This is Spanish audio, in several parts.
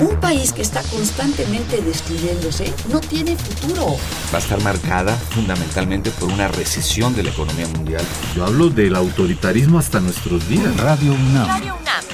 Un país que está constantemente destruyéndose no tiene futuro. Va a estar marcada fundamentalmente por una recesión de la economía mundial. Yo hablo del autoritarismo hasta nuestros días. Radio UNAM. Radio UNAM.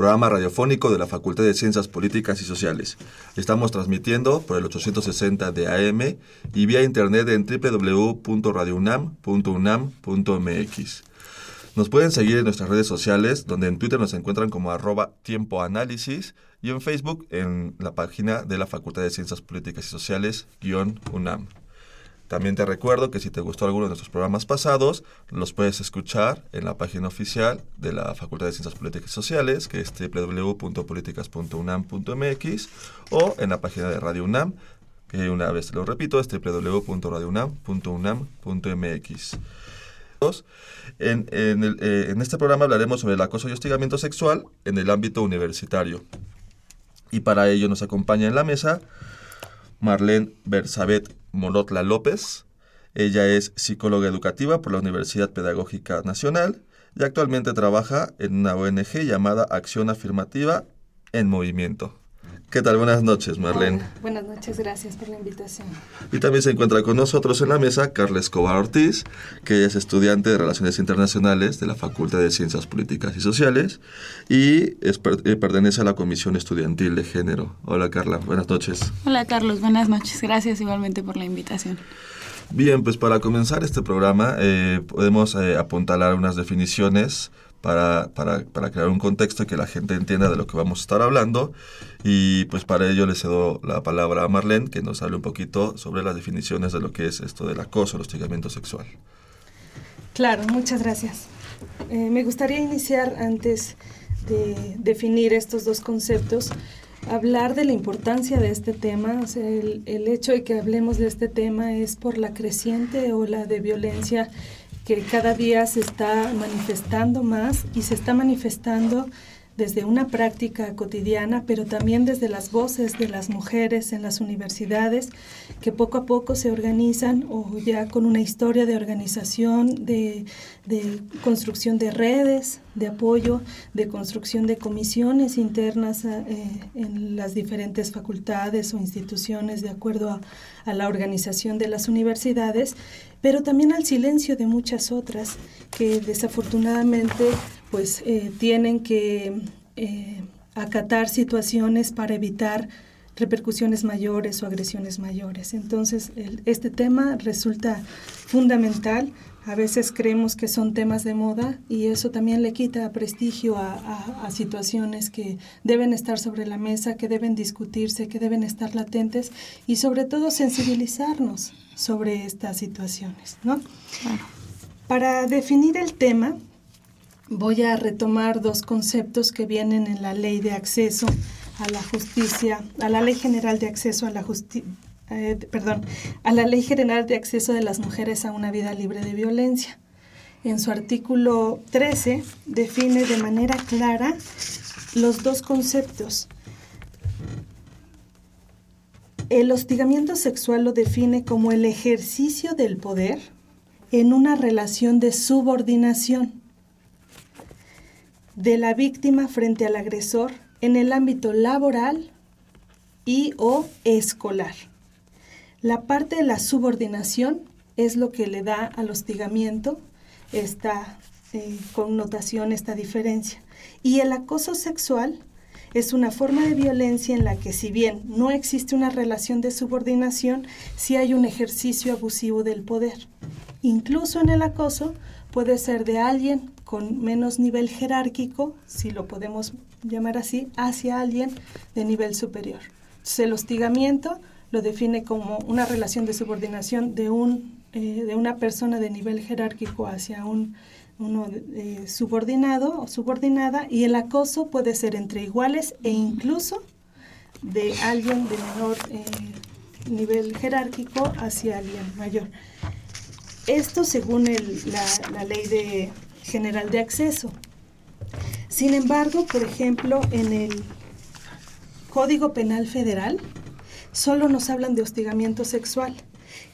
programa radiofónico de la Facultad de Ciencias Políticas y Sociales. Estamos transmitiendo por el 860 de AM y vía internet en www.radiounam.unam.mx. Nos pueden seguir en nuestras redes sociales, donde en Twitter nos encuentran como arroba tiempo análisis y en Facebook en la página de la Facultad de Ciencias Políticas y Sociales, guion UNAM. También te recuerdo que si te gustó alguno de nuestros programas pasados, los puedes escuchar en la página oficial de la Facultad de Ciencias Políticas y Sociales, que es www.políticas.unam.mx, o en la página de Radio UNAM, que una vez lo repito, es www.radiounam.unam.mx. En, eh, en este programa hablaremos sobre el acoso y hostigamiento sexual en el ámbito universitario. Y para ello nos acompaña en la mesa Marlene Bersabet Molotla López. Ella es psicóloga educativa por la Universidad Pedagógica Nacional y actualmente trabaja en una ONG llamada Acción Afirmativa en Movimiento. ¿Qué tal? Buenas noches, Marlene. buenas noches, gracias por la invitación. Y también se encuentra con nosotros en la mesa Carla Escobar Ortiz, que es estudiante de Relaciones Internacionales de la Facultad de Ciencias Políticas y Sociales y eh, pertenece a la Comisión Estudiantil de Género. Hola, Carla, buenas noches. Hola, Carlos, buenas noches. Gracias igualmente por la invitación. Bien, pues para comenzar este programa eh, podemos eh, apuntalar unas definiciones para, para, para, crear un contexto y que la gente entienda de lo que vamos a estar hablando. Y pues para ello le cedo la palabra a Marlene, que nos hable un poquito sobre las definiciones de lo que es esto del acoso, el hostigamiento sexual. Claro, muchas gracias. Eh, me gustaría iniciar antes de definir estos dos conceptos, hablar de la importancia de este tema. O sea, el, el hecho de que hablemos de este tema es por la creciente ola de violencia que cada día se está manifestando más y se está manifestando desde una práctica cotidiana, pero también desde las voces de las mujeres en las universidades, que poco a poco se organizan o ya con una historia de organización, de, construcción de redes, de apoyo, de construcción de comisiones internas eh, en las diferentes facultades o instituciones de acuerdo a, a la organización de las universidades, pero también al silencio de muchas otras que desafortunadamente pues eh, tienen que eh, acatar situaciones para evitar repercusiones mayores o agresiones mayores. Entonces, este tema resulta fundamental. A veces creemos que son temas de moda y eso también le quita prestigio a, situaciones que deben estar sobre la mesa, que deben discutirse, que deben estar latentes y sobre todo sensibilizarnos sobre estas situaciones. ¿no? Para definir el tema, voy a retomar dos conceptos que vienen en la ley de acceso a la justicia, a la ley general de acceso a la justicia. Eh, perdón, a la Ley General de Acceso de las Mujeres a una Vida Libre de Violencia. En su artículo 13 define de manera clara los dos conceptos. El hostigamiento sexual lo define como el ejercicio del poder en una relación de subordinación de la víctima frente al agresor en el ámbito laboral y o escolar. La parte de la subordinación es lo que le da al hostigamiento esta eh, connotación, esta diferencia. Y el acoso sexual es una forma de violencia en la que si bien no existe una relación de subordinación, sí hay un ejercicio abusivo del poder. Incluso en el acoso puede ser de alguien con menos nivel jerárquico, si lo podemos llamar así, hacia alguien de nivel superior. el hostigamiento lo define como una relación de subordinación de, un, eh, de una persona de nivel jerárquico hacia un uno eh, subordinado o subordinada y el acoso puede ser entre iguales e incluso de alguien de menor eh, nivel jerárquico hacia alguien mayor. Esto según la, ley general de acceso. Sin embargo, por ejemplo, en el Código Penal Federal solo nos hablan de hostigamiento sexual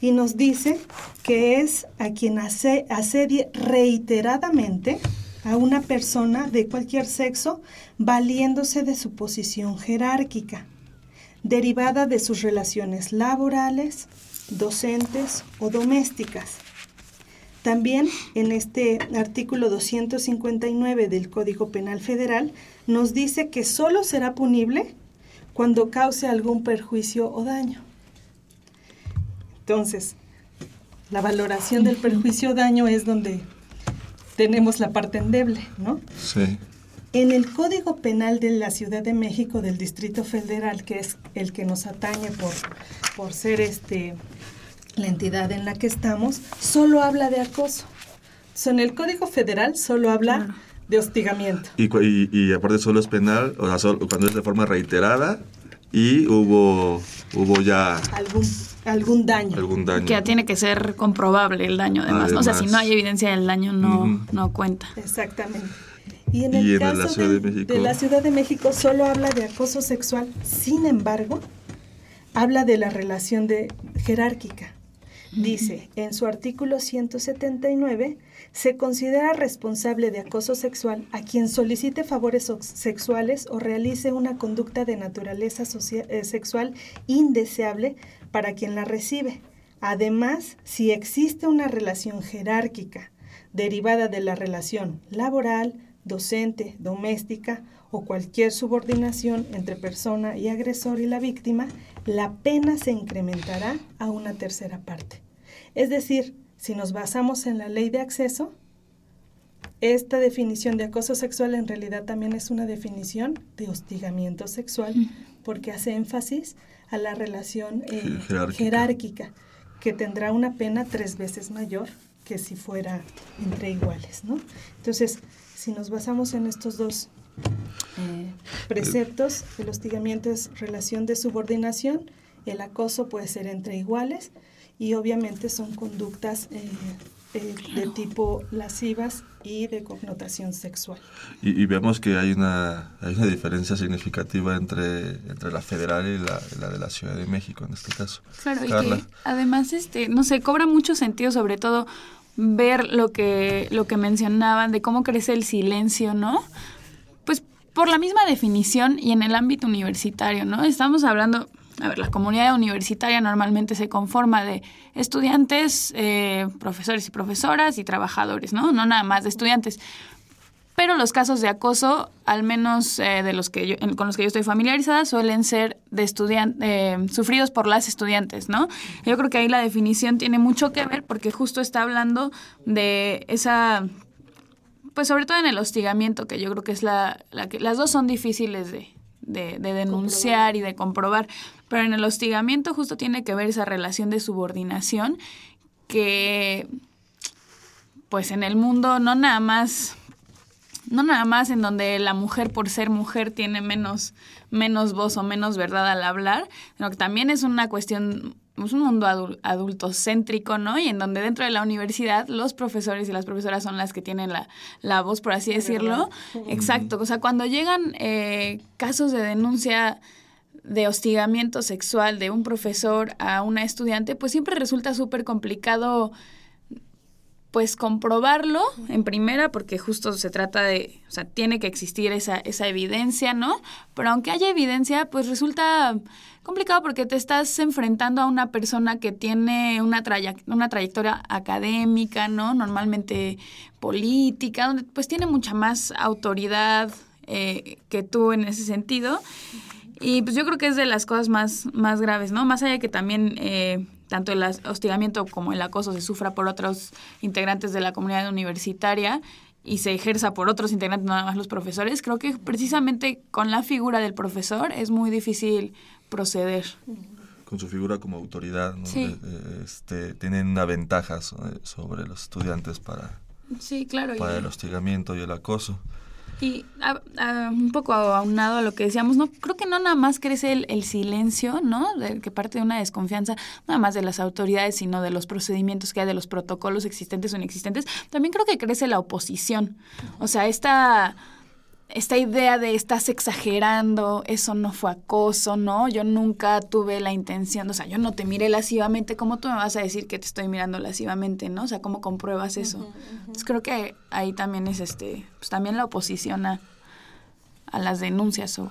y nos dice que es a quien asedie reiteradamente a una persona de cualquier sexo valiéndose de su posición jerárquica, derivada de sus relaciones laborales, docentes o domésticas. También en este artículo 259 del Código Penal Federal nos dice que solo será punible cuando cause algún perjuicio o daño. Entonces, la valoración del perjuicio o daño es donde tenemos la parte endeble, ¿no? Sí. En el Código Penal de la Ciudad de México del Distrito Federal, que es el que nos atañe por, por ser este la entidad en la que estamos, solo habla de acoso. en el Código Federal solo habla de hostigamiento. Y, y, aparte solo es penal, o sea, solo, cuando es de forma reiterada y hubo, hubo ya... Algún, algún daño. Algún daño. Que ya tiene que ser comprobable el daño además. O sea, si no hay evidencia del daño no, no cuenta. Exactamente. Y en el caso la Ciudad de, México. de la Ciudad de México solo habla de acoso sexual. Sin embargo, habla de la relación de jerárquica. Dice, en su artículo 179, se considera responsable de acoso sexual a quien solicite favores sexuales o realice una conducta de naturaleza eh, sexual indeseable para quien la recibe. Además, si existe una relación jerárquica derivada de la relación laboral, docente, doméstica o cualquier subordinación entre persona y agresor y la víctima, la pena se incrementará a una tercera parte. Es decir, si nos basamos en la ley de acceso, esta definición de acoso sexual en realidad también es una definición de hostigamiento sexual porque hace énfasis a la relación eh, jerárquica. que tendrá una pena tres veces mayor que si fuera entre iguales. ¿no? Entonces, si nos basamos en estos dos eh, preceptos, el hostigamiento es relación de subordinación, el acoso puede ser entre iguales y obviamente son conductas eh, eh, de tipo lascivas y de connotación sexual. Y, vemos que hay una, hay una diferencia significativa entre, entre la federal y la, de la Ciudad de México en este caso. Claro, y que además, este, no sé, cobra mucho sentido sobre todo ver lo que, lo que mencionaban de cómo crece el silencio, ¿no? Pues por la misma definición y en el ámbito universitario, ¿no? Estamos hablando, a ver, la comunidad universitaria normalmente se conforma de estudiantes, eh, profesores y profesoras y trabajadores, ¿no? No nada más de estudiantes. Pero los casos de acoso, al menos eh, de los que con los que yo estoy familiarizada, suelen ser de eh, sufridos por las estudiantes, ¿no? Yo creo que ahí la definición tiene mucho que ver porque justo está hablando de esa pues sobre todo en el hostigamiento, que yo creo que es la, la que las dos son difíciles de, de, denunciar y de comprobar. Pero en el hostigamiento justo tiene que ver esa relación de subordinación que, pues en el mundo no nada más, no nada más en donde la mujer por ser mujer tiene menos, menos voz o menos verdad al hablar, sino que también es una cuestión es un mundo adultocéntrico, ¿no? Y en donde dentro de la universidad los profesores y las profesoras son las que tienen la, la voz, por así decirlo. Exacto. O sea, cuando llegan eh, casos de denuncia de hostigamiento sexual de un profesor a una estudiante, pues siempre resulta súper complicado pues comprobarlo en primera, porque justo se trata de, o sea, tiene que existir esa, esa evidencia, ¿no? Pero aunque haya evidencia, pues resulta complicado porque te estás enfrentando a una persona que tiene una, una trayectoria académica, ¿no? Normalmente política, donde pues tiene mucha más autoridad eh, que tú en ese sentido. Y pues yo creo que es de las cosas más, más graves, ¿no? Más allá de que también eh, tanto el hostigamiento como el acoso se sufra por otros integrantes de la comunidad universitaria y se ejerza por otros integrantes, nada más los profesores, creo que precisamente con la figura del profesor es muy difícil proceder. Con su figura como autoridad, ¿no? Eh, eh, este, tienen una ventaja sobre los estudiantes para, sí, claro, para el hostigamiento y el acoso. Y un poco aunado a lo que decíamos, no creo que no nada más crece el, silencio, ¿no? Que parte de una desconfianza, nada más de las autoridades, sino de los procedimientos que hay, de los protocolos existentes o inexistentes. También creo que crece la oposición. O sea, esta esta idea de estás exagerando, eso no fue acoso, ¿no? Yo nunca tuve la intención, o sea, yo no te miré lascivamente, ¿cómo tú me vas a decir que te estoy mirando lascivamente, ¿no? O sea, ¿cómo compruebas eso? Entonces creo que ahí también es este, pues también la oposición a, las denuncias o...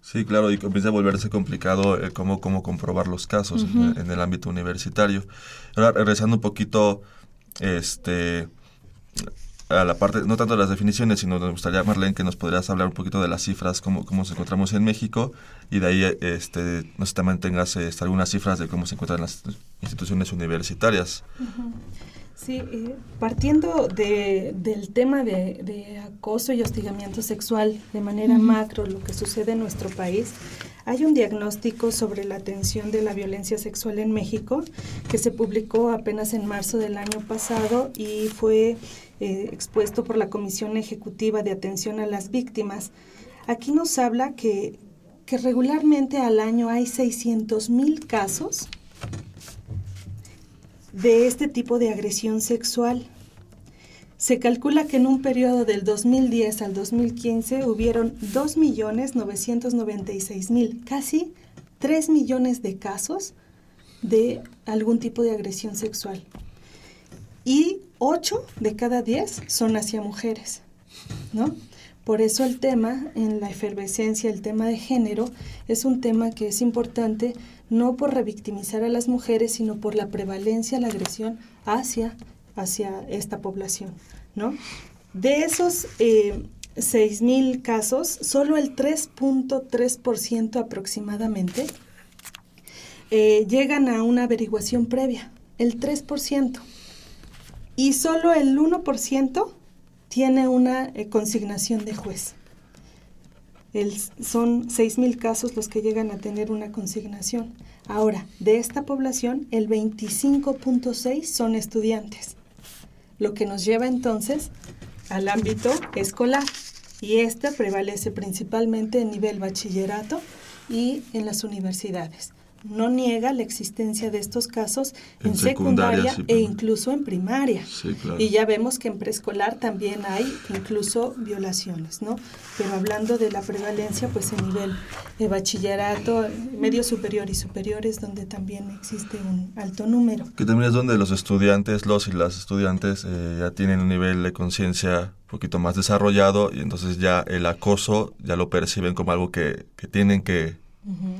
Sí, claro, y comienza a volverse complicado eh, cómo, cómo comprobar los casos en, en, el ámbito universitario. Ahora, regresando un poquito, este a la parte, no tanto de las definiciones, sino nos gustaría, Marlene, que nos podrías hablar un poquito de las cifras, cómo, cómo nos encontramos en México, y de ahí, este, no sé, también tengas este, algunas cifras de cómo se encuentran las instituciones universitarias. Sí, eh, partiendo de, del tema de, acoso y hostigamiento sexual de manera macro, lo que sucede en nuestro país, hay un diagnóstico sobre la atención de la violencia sexual en México que se publicó apenas en marzo del año pasado y fue eh, expuesto por la Comisión Ejecutiva de Atención a las Víctimas. Aquí nos habla que, que regularmente al año hay 600 mil casos de este tipo de agresión sexual. Se calcula que en un periodo del 2010 al 2015 hubieron 2.996.000, casi 3 millones de casos de algún tipo de agresión sexual. Y 8 de cada 10 son hacia mujeres, ¿no? Por eso el tema en la efervescencia, el tema de género, es un tema que es importante no por revictimizar a las mujeres, sino por la prevalencia, la agresión hacia, hacia esta población, ¿no? De esos eh, 6.000 casos, solo el 3.3% aproximadamente eh, llegan a una averiguación previa, el 3% y solo el 1% tiene una eh, consignación de juez. El, son 6.000 casos los que llegan a tener una consignación. Ahora, de esta población, el 25.6 son estudiantes, lo que nos lleva entonces al ámbito escolar. Y este prevalece principalmente en nivel bachillerato y en las universidades no niega la existencia de estos casos en, secundaria, e incluso en primaria. Y ya vemos que en preescolar también hay incluso violaciones, ¿no? Pero hablando de la prevalencia, pues en nivel de bachillerato, medio superior y superiores, donde también existe un alto número. Que también es donde los estudiantes, los y las estudiantes eh, ya tienen un nivel de conciencia un poquito más desarrollado y entonces ya el acoso ya lo perciben como algo que, que tienen que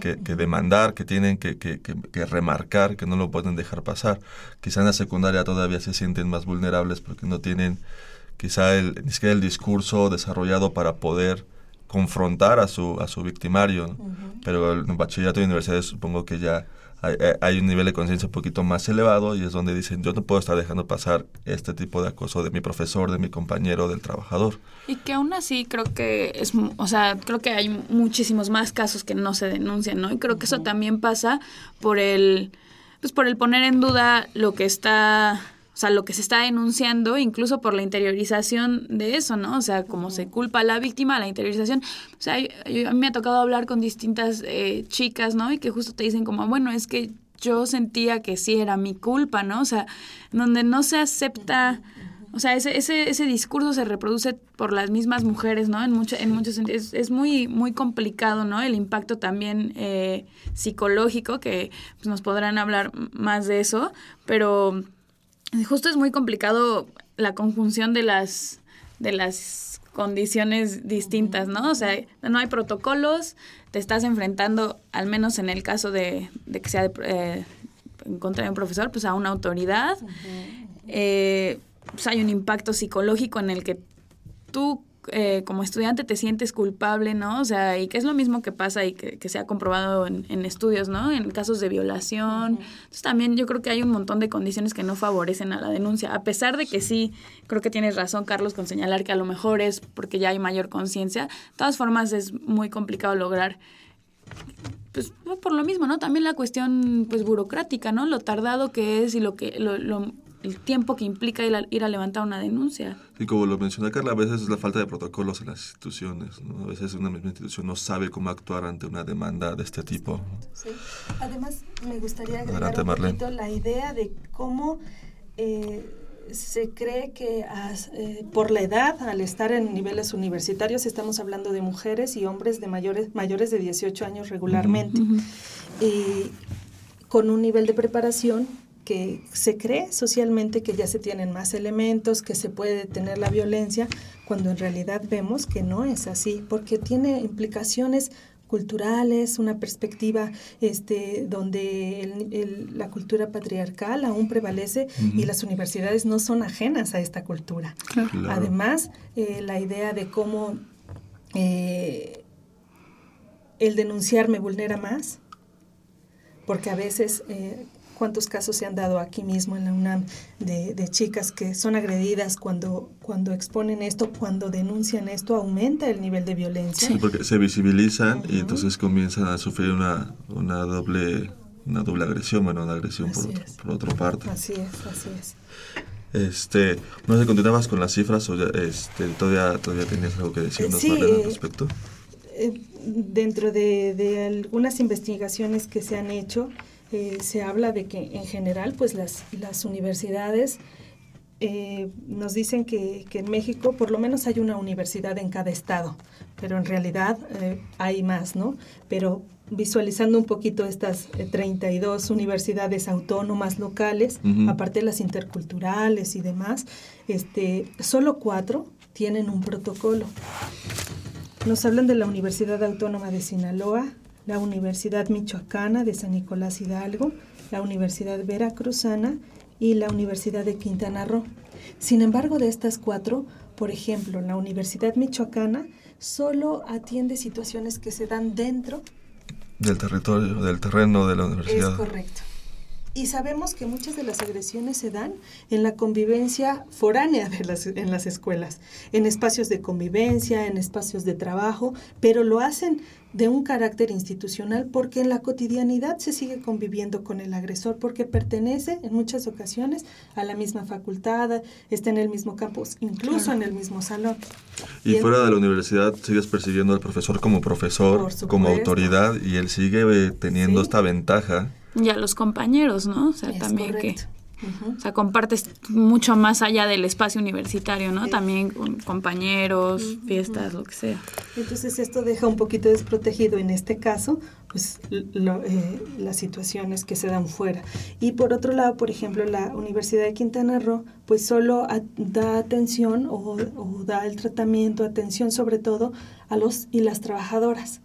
que, demandar, que tienen que, que, que, remarcar, que no lo pueden dejar pasar. Quizá en la secundaria todavía se sienten más vulnerables porque no tienen quizá el, ni siquiera el discurso desarrollado para poder confrontar a su, a su victimario. Pero en bachillerato y universidades supongo que ya eh, hay, un nivel de conciencia un poquito más elevado y es donde dicen yo no puedo estar dejando pasar este tipo de acoso de mi profesor, de mi compañero, del trabajador. Y que aún así creo que es, o sea, creo que hay muchísimos más casos que no se denuncian, ¿no? Y creo que eso también pasa por el, pues por el poner en duda lo que está o sea, lo que se está denunciando, incluso por la interiorización de eso, ¿no? O sea, como se culpa a la víctima, la interiorización. O sea, a mí me ha tocado hablar con distintas eh, chicas, ¿no? Y que justo te dicen como, bueno, es que yo sentía que sí era mi culpa, ¿no? O sea, donde no se acepta... O sea, ese, ese, ese discurso se reproduce por las mismas mujeres, ¿no? En, mucho, en muchos sentidos. Es, muy, muy complicado, ¿no? El impacto también eh, psicológico, que pues, nos podrán hablar más de eso, pero justo es muy complicado la conjunción de las, de las condiciones distintas, ¿no? O sea, no hay protocolos, te estás enfrentando, al menos en el caso de, que sea eh, en contra de un profesor, pues a una autoridad. Eh, pues hay un impacto psicológico en el que tú eh, como estudiante te sientes culpable, ¿no? O sea, y que es lo mismo que pasa y que, se ha comprobado en, estudios, ¿no? En casos de violación. Entonces también yo creo que hay un montón de condiciones que no favorecen a la denuncia, a pesar de que sí, creo que tienes razón, Carlos, con señalar que a lo mejor es porque ya hay mayor conciencia. De todas formas, es muy complicado lograr pues por lo mismo, ¿no? También la cuestión pues burocrática, ¿no? Lo tardado que es y lo que lo, el tiempo que implica ir a, ir a, levantar una denuncia. Y como lo menciona Carla, a veces es la falta de protocolos en las instituciones. ¿no? A veces una misma institución no sabe cómo actuar ante una demanda de este tipo. Sí. Además, me gustaría agregar Adelante, un poquito la idea de cómo eh, se cree que as, eh, por la edad, al estar en niveles universitarios, estamos hablando de mujeres y hombres de mayores, mayores de 18 años regularmente. Uh -huh. Y con un nivel de preparación que se cree socialmente que ya se tienen más elementos, que se puede detener la violencia, cuando en realidad vemos que no es así, porque tiene implicaciones culturales, una perspectiva este, donde el, el, la cultura patriarcal aún prevalece uh -huh. y las universidades no son ajenas a esta cultura. Claro. Además, eh, la idea de cómo eh, el denunciar me vulnera más, porque a veces eh, cuántos casos se han dado aquí mismo en la UNAM de, de, chicas que son agredidas cuando, cuando exponen esto, cuando denuncian esto, aumenta el nivel de violencia. Sí, porque se visibilizan uh -huh. y entonces comienzan a sufrir una, una doble una doble agresión, bueno, una agresión por, por, otra parte. Así es, así es. Este, no sé, continuabas con las cifras o ya, este, todavía, todavía tenías algo que decirnos sí, al respecto. Eh, dentro de, de, algunas investigaciones que se han hecho, eh, se habla de que en general pues las, las universidades eh, nos dicen que, que, en México por lo menos hay una universidad en cada estado, pero en realidad eh, hay más, ¿no? Pero visualizando un poquito estas 32 universidades autónomas locales, uh -huh. aparte de las interculturales y demás, este, solo cuatro tienen un protocolo. Nos hablan de la Universidad Autónoma de Sinaloa, la Universidad Michoacana de San Nicolás Hidalgo, la Universidad Veracruzana y la Universidad de Quintana Roo. Sin embargo, de estas cuatro, por ejemplo, la Universidad Michoacana solo atiende situaciones que se dan dentro del territorio, del terreno de la universidad. Es correcto. Y sabemos que muchas de las agresiones se dan en la convivencia foránea de las, en las escuelas, en espacios de convivencia, en espacios de trabajo, pero lo hacen de un carácter institucional porque en la cotidianidad se sigue conviviendo con el agresor porque pertenece en muchas ocasiones a la misma facultad, está en el mismo campus, incluso claro. en el mismo salón. Y, y fuera de la universidad sigues percibiendo al profesor como profesor, como autoridad y él sigue eh, teniendo ¿Sí? esta ventaja y a los compañeros, ¿no? O sea, es también correcto. que... Uh -huh. O sea, compartes mucho más allá del espacio universitario, ¿no? Sí. También con compañeros, uh -huh. fiestas, lo que sea. Entonces esto deja un poquito desprotegido en este caso, pues lo, eh, las situaciones que se dan fuera. Y por otro lado, por ejemplo, la Universidad de Quintana Roo, pues solo a, da atención o, o da el tratamiento, atención sobre todo a los y las trabajadoras.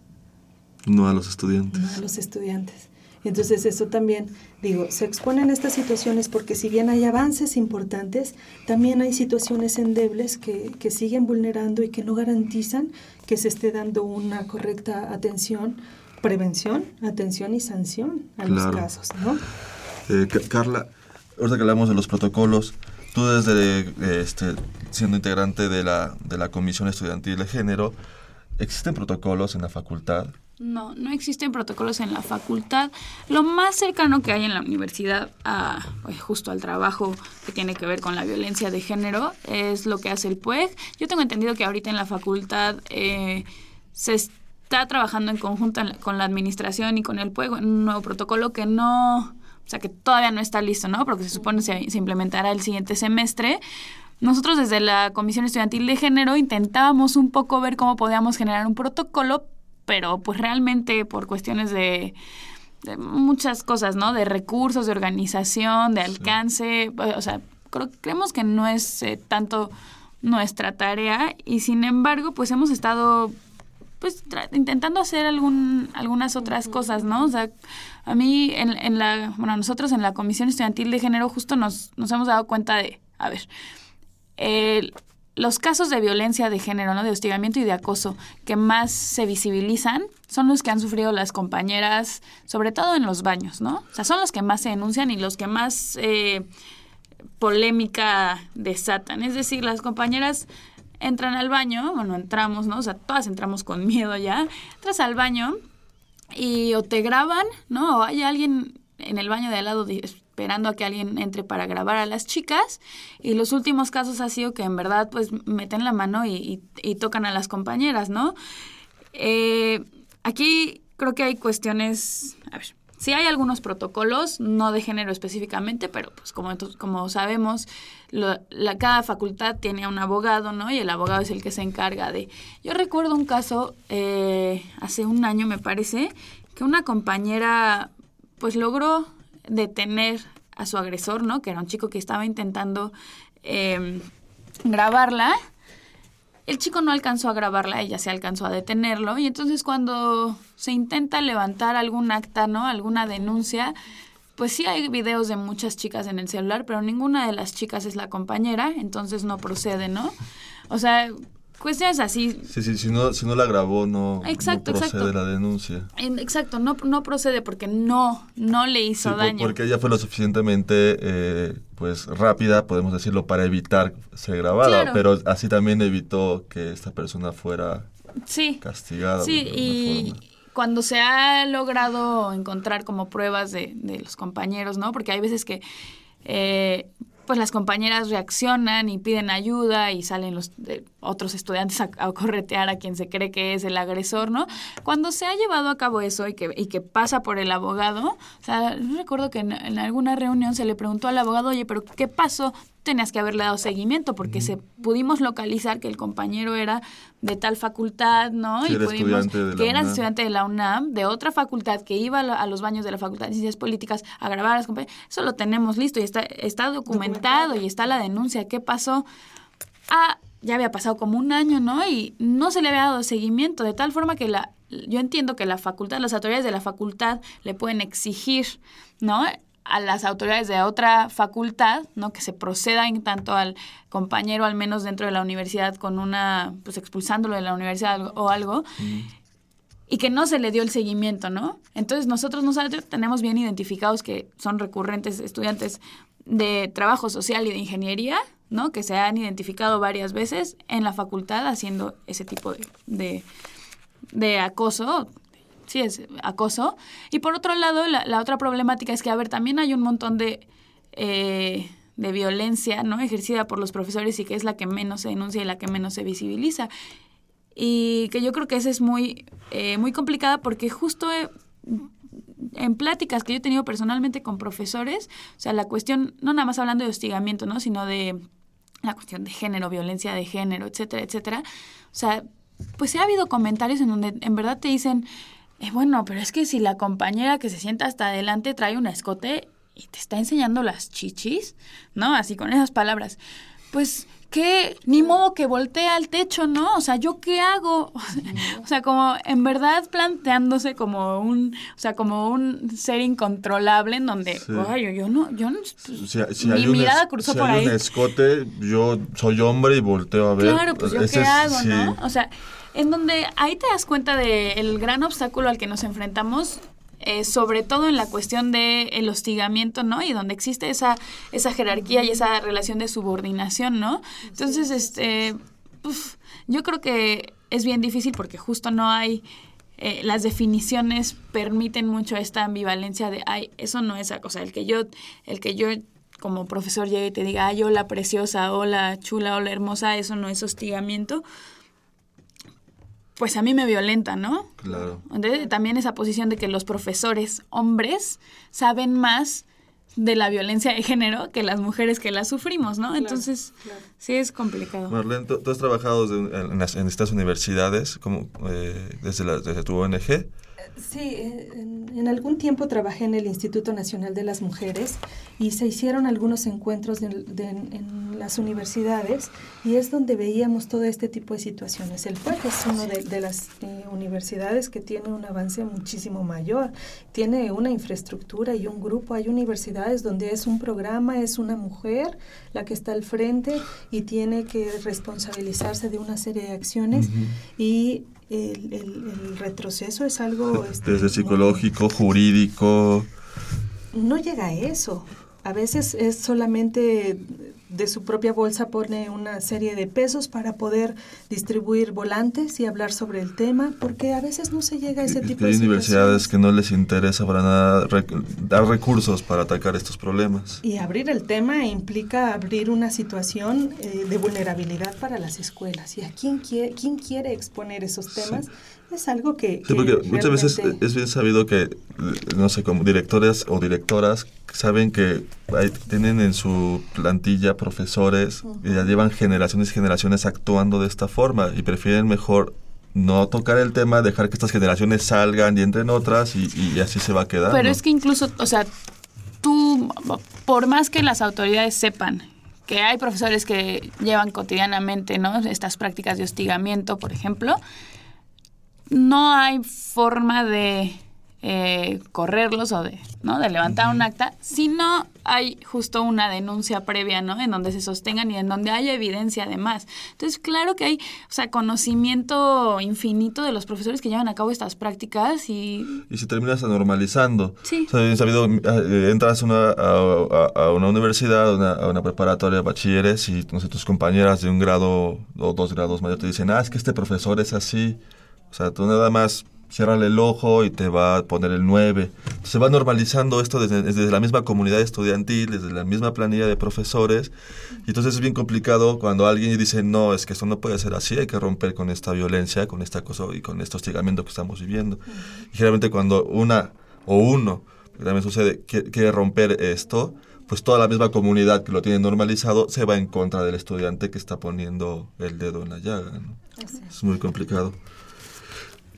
No a los estudiantes. No a los estudiantes. Entonces eso también, digo, se exponen estas situaciones porque si bien hay avances importantes, también hay situaciones endebles que, que siguen vulnerando y que no garantizan que se esté dando una correcta atención, prevención, atención y sanción a claro. los casos, ¿no? Eh, Carla, ahorita que hablamos de los protocolos, tú desde este, siendo integrante de la, de la Comisión Estudiantil de Género, ¿existen protocolos en la facultad? No, no existen protocolos en la facultad. Lo más cercano que hay en la universidad a pues, justo al trabajo que tiene que ver con la violencia de género es lo que hace el PUEG. Yo tengo entendido que ahorita en la facultad eh, se está trabajando en conjunto con la administración y con el PUEG en un nuevo protocolo que no, o sea, que todavía no está listo, ¿no? Porque se supone que se, se implementará el siguiente semestre. Nosotros desde la Comisión Estudiantil de Género intentábamos un poco ver cómo podíamos generar un protocolo pero pues realmente por cuestiones de, de, muchas cosas, ¿no? De recursos, de organización, de alcance, sí. o sea, creo, creemos que no es eh, tanto nuestra tarea y sin embargo, pues hemos estado pues intentando hacer algún, algunas otras cosas, ¿no? O sea, a mí en, en la, bueno, nosotros en la Comisión Estudiantil de Género justo nos, nos hemos dado cuenta de, a ver, el, los casos de violencia de género, ¿no? de hostigamiento y de acoso que más se visibilizan son los que han sufrido las compañeras, sobre todo en los baños, ¿no? O sea, son los que más se denuncian y los que más eh, polémica desatan. Es decir, las compañeras entran al baño, bueno, entramos, ¿no? O sea, todas entramos con miedo ya. Entras al baño y o te graban, ¿no? O hay alguien en el baño de al lado esperando a que alguien entre para grabar a las chicas. Y los últimos casos ha sido que en verdad pues meten la mano y, tocan a las compañeras, ¿no? Eh, aquí creo que hay cuestiones, a ver, Sí hay algunos protocolos, no de género específicamente, pero pues como, como sabemos, la, cada facultad tiene un abogado, ¿no? Y el abogado es el que se encarga de... Yo recuerdo un caso, eh, hace un año me parece, que una compañera pues logró detener a su agresor, ¿no? Que era un chico que estaba intentando eh, grabarla el chico no alcanzó a grabarla, ella se alcanzó a detenerlo y entonces cuando se intenta levantar algún acta, ¿no? Alguna denuncia, pues sí hay videos de muchas chicas en el celular, pero ninguna de las chicas es la compañera, entonces no procede, ¿no? O sea, cuestiones así. Sí, sí, si no, si no la grabó, no, procede la denuncia. Exacto, no, no procede porque no, no le hizo daño. Porque ella fue lo suficientemente eh, pues rápida, podemos decirlo, para evitar ser grabada, pero así también evitó que esta persona fuera sí. castigada. Sí, y cuando se ha logrado encontrar como pruebas de, de los compañeros, ¿no? Porque hay veces que eh, pues las compañeras reaccionan y piden ayuda y salen los otros estudiantes a, corretear a quien se cree que es el agresor, ¿no? Cuando se ha llevado a cabo eso y que, y que pasa por el abogado, o sea, recuerdo que en, alguna reunión se le preguntó al abogado, oye, pero ¿qué pasó? Tenías que haberle dado seguimiento porque se pudimos localizar que el compañero era de tal facultad, ¿no? y pudimos que era estudiante de la UNAM, de otra facultad que iba a los baños de la Facultad de Ciencias Políticas a grabar a las compañeras. Eso lo tenemos listo y está está documentado, y está la denuncia. ¿Qué pasó? Ah, ya había pasado como un año, ¿no? Y no se le había dado seguimiento de tal forma que la yo entiendo que la facultad, las autoridades de la facultad le pueden exigir, ¿no? A las autoridades de otra facultad, ¿no? Que se proceda en tanto al compañero, al menos dentro de la universidad, con una, pues expulsándolo de la universidad o algo, y que no se le dio el seguimiento, ¿no? Entonces nosotros nosotros tenemos bien identificados que son recurrentes estudiantes de trabajo social y de ingeniería, ¿no? Que se han identificado varias veces en la facultad haciendo ese tipo de, de, de acoso, sí es acoso. Y por otro lado, la, otra problemática es que, a ver, también hay un montón de, eh, de violencia ¿no? ejercida por los profesores y que es la que menos se denuncia y la que menos se visibiliza. Y que yo creo que esa es muy, eh, muy complicada porque justo en pláticas que yo he tenido personalmente con profesores, o sea, la cuestión, no nada más hablando de hostigamiento, ¿no? sino de la cuestión de género, violencia de género, etcétera, etcétera. O sea, pues ha habido comentarios en donde en verdad te dicen, eh, bueno, pero es que si la compañera que se sienta hasta adelante trae un escote y te está enseñando las chichis, ¿no? Así con esas palabras, pues que ni modo que voltee al techo, ¿no? O sea, ¿yo qué hago? O sea, como en verdad planteándose como un, o sea, como un ser incontrolable en donde, ay, yo, no, yo no, mi mirada cruzó por hay un escote, yo soy hombre y volteo a ver. Claro, pues yo qué hago, ¿no? O sea, en donde ahí te das cuenta del gran obstáculo al que nos enfrentamos, eh, sobre todo en la cuestión del el hostigamiento, ¿no? Y donde existe esa, esa jerarquía y esa relación de subordinación, ¿no? Entonces, este, yo creo que es bien difícil porque justo no hay... Eh, las definiciones permiten mucho esta ambivalencia de, ay, eso no es, o sea, el que yo, el que yo como profesor llegue y te diga, ay, hola preciosa, hola chula, hola hermosa, eso no es hostigamiento, pues a mí me violenta, ¿no? Claro. Entonces, también esa posición de que los profesores hombres saben más de la violencia de género que las mujeres que la sufrimos, ¿no? Entonces, sí es complicado. Marlene, tú, has trabajado en, estas universidades como, eh, desde, desde tu ONG. Sí, en, algún tiempo trabajé en el Instituto Nacional de las Mujeres y se hicieron algunos encuentros en las universidades y es donde veíamos todo este tipo de situaciones. El PUEC es una de, las eh, universidades que tiene un avance muchísimo mayor, tiene una infraestructura y un grupo. Hay universidades donde es un programa, es una mujer la que está al frente y tiene que responsabilizarse de una serie de acciones y el, retroceso es algo... Este, Desde psicológico, jurídico. No llega a eso. a veces es solamente de su propia bolsa pone una serie de pesos para poder distribuir volantes y hablar sobre el tema, porque a veces no se llega a ese tipo hay de universidades que no les interesa para nada rec- dar recursos para atacar estos problemas. Y abrir el tema implica abrir una situación eh, de vulnerabilidad para las escuelas. ¿Y a quién quiere, quién quiere exponer esos temas? Es algo que... Sí, que porque muchas veces es bien sabido que, no sé, como directores o directoras saben que hay- tienen en su plantilla profesores que ya llevan generaciones y generaciones actuando de esta forma y prefieren mejor no tocar el tema, dejar que estas generaciones salgan y entren otras y, y así se va a quedar. Pero es que incluso, o sea, tú, por más que las autoridades sepan que hay profesores que llevan cotidianamente, ¿no? Estas prácticas de hostigamiento, por ejemplo, no hay forma de eh, correrlos o de, ¿no? de levantar un acta si no hay justo una denuncia previa, ¿no? En donde se sostengan y en donde haya evidencia además. Entonces, claro que hay, o sea, conocimiento infinito de los profesores que llevan a cabo estas prácticas y y se termina hasta normalizando. Sí. O sea, bien sabido, eh, entras una- a, a- a una universidad, a una, a una preparatoria de bachilleres y no sé, tus compañeras de un grado o dos grados mayor te dicen, ah, es que este profesor es así. O sea, tú nada más ciérrale el ojo y te va a poner el 9. Se va normalizando esto desde, desde la misma comunidad estudiantil, desde la misma planilla de profesores. Y entonces es bien complicado cuando alguien dice, no, es que esto no puede ser así, hay que romper con esta violencia, con esta cosa y con este hostigamiento que estamos viviendo. Y generalmente cuando una o uno, que también sucede, quiere, quiere romper esto, pues toda la misma comunidad que lo tiene normalizado se va en contra del estudiante que está poniendo el dedo en la llaga. ¿no? Es muy complicado.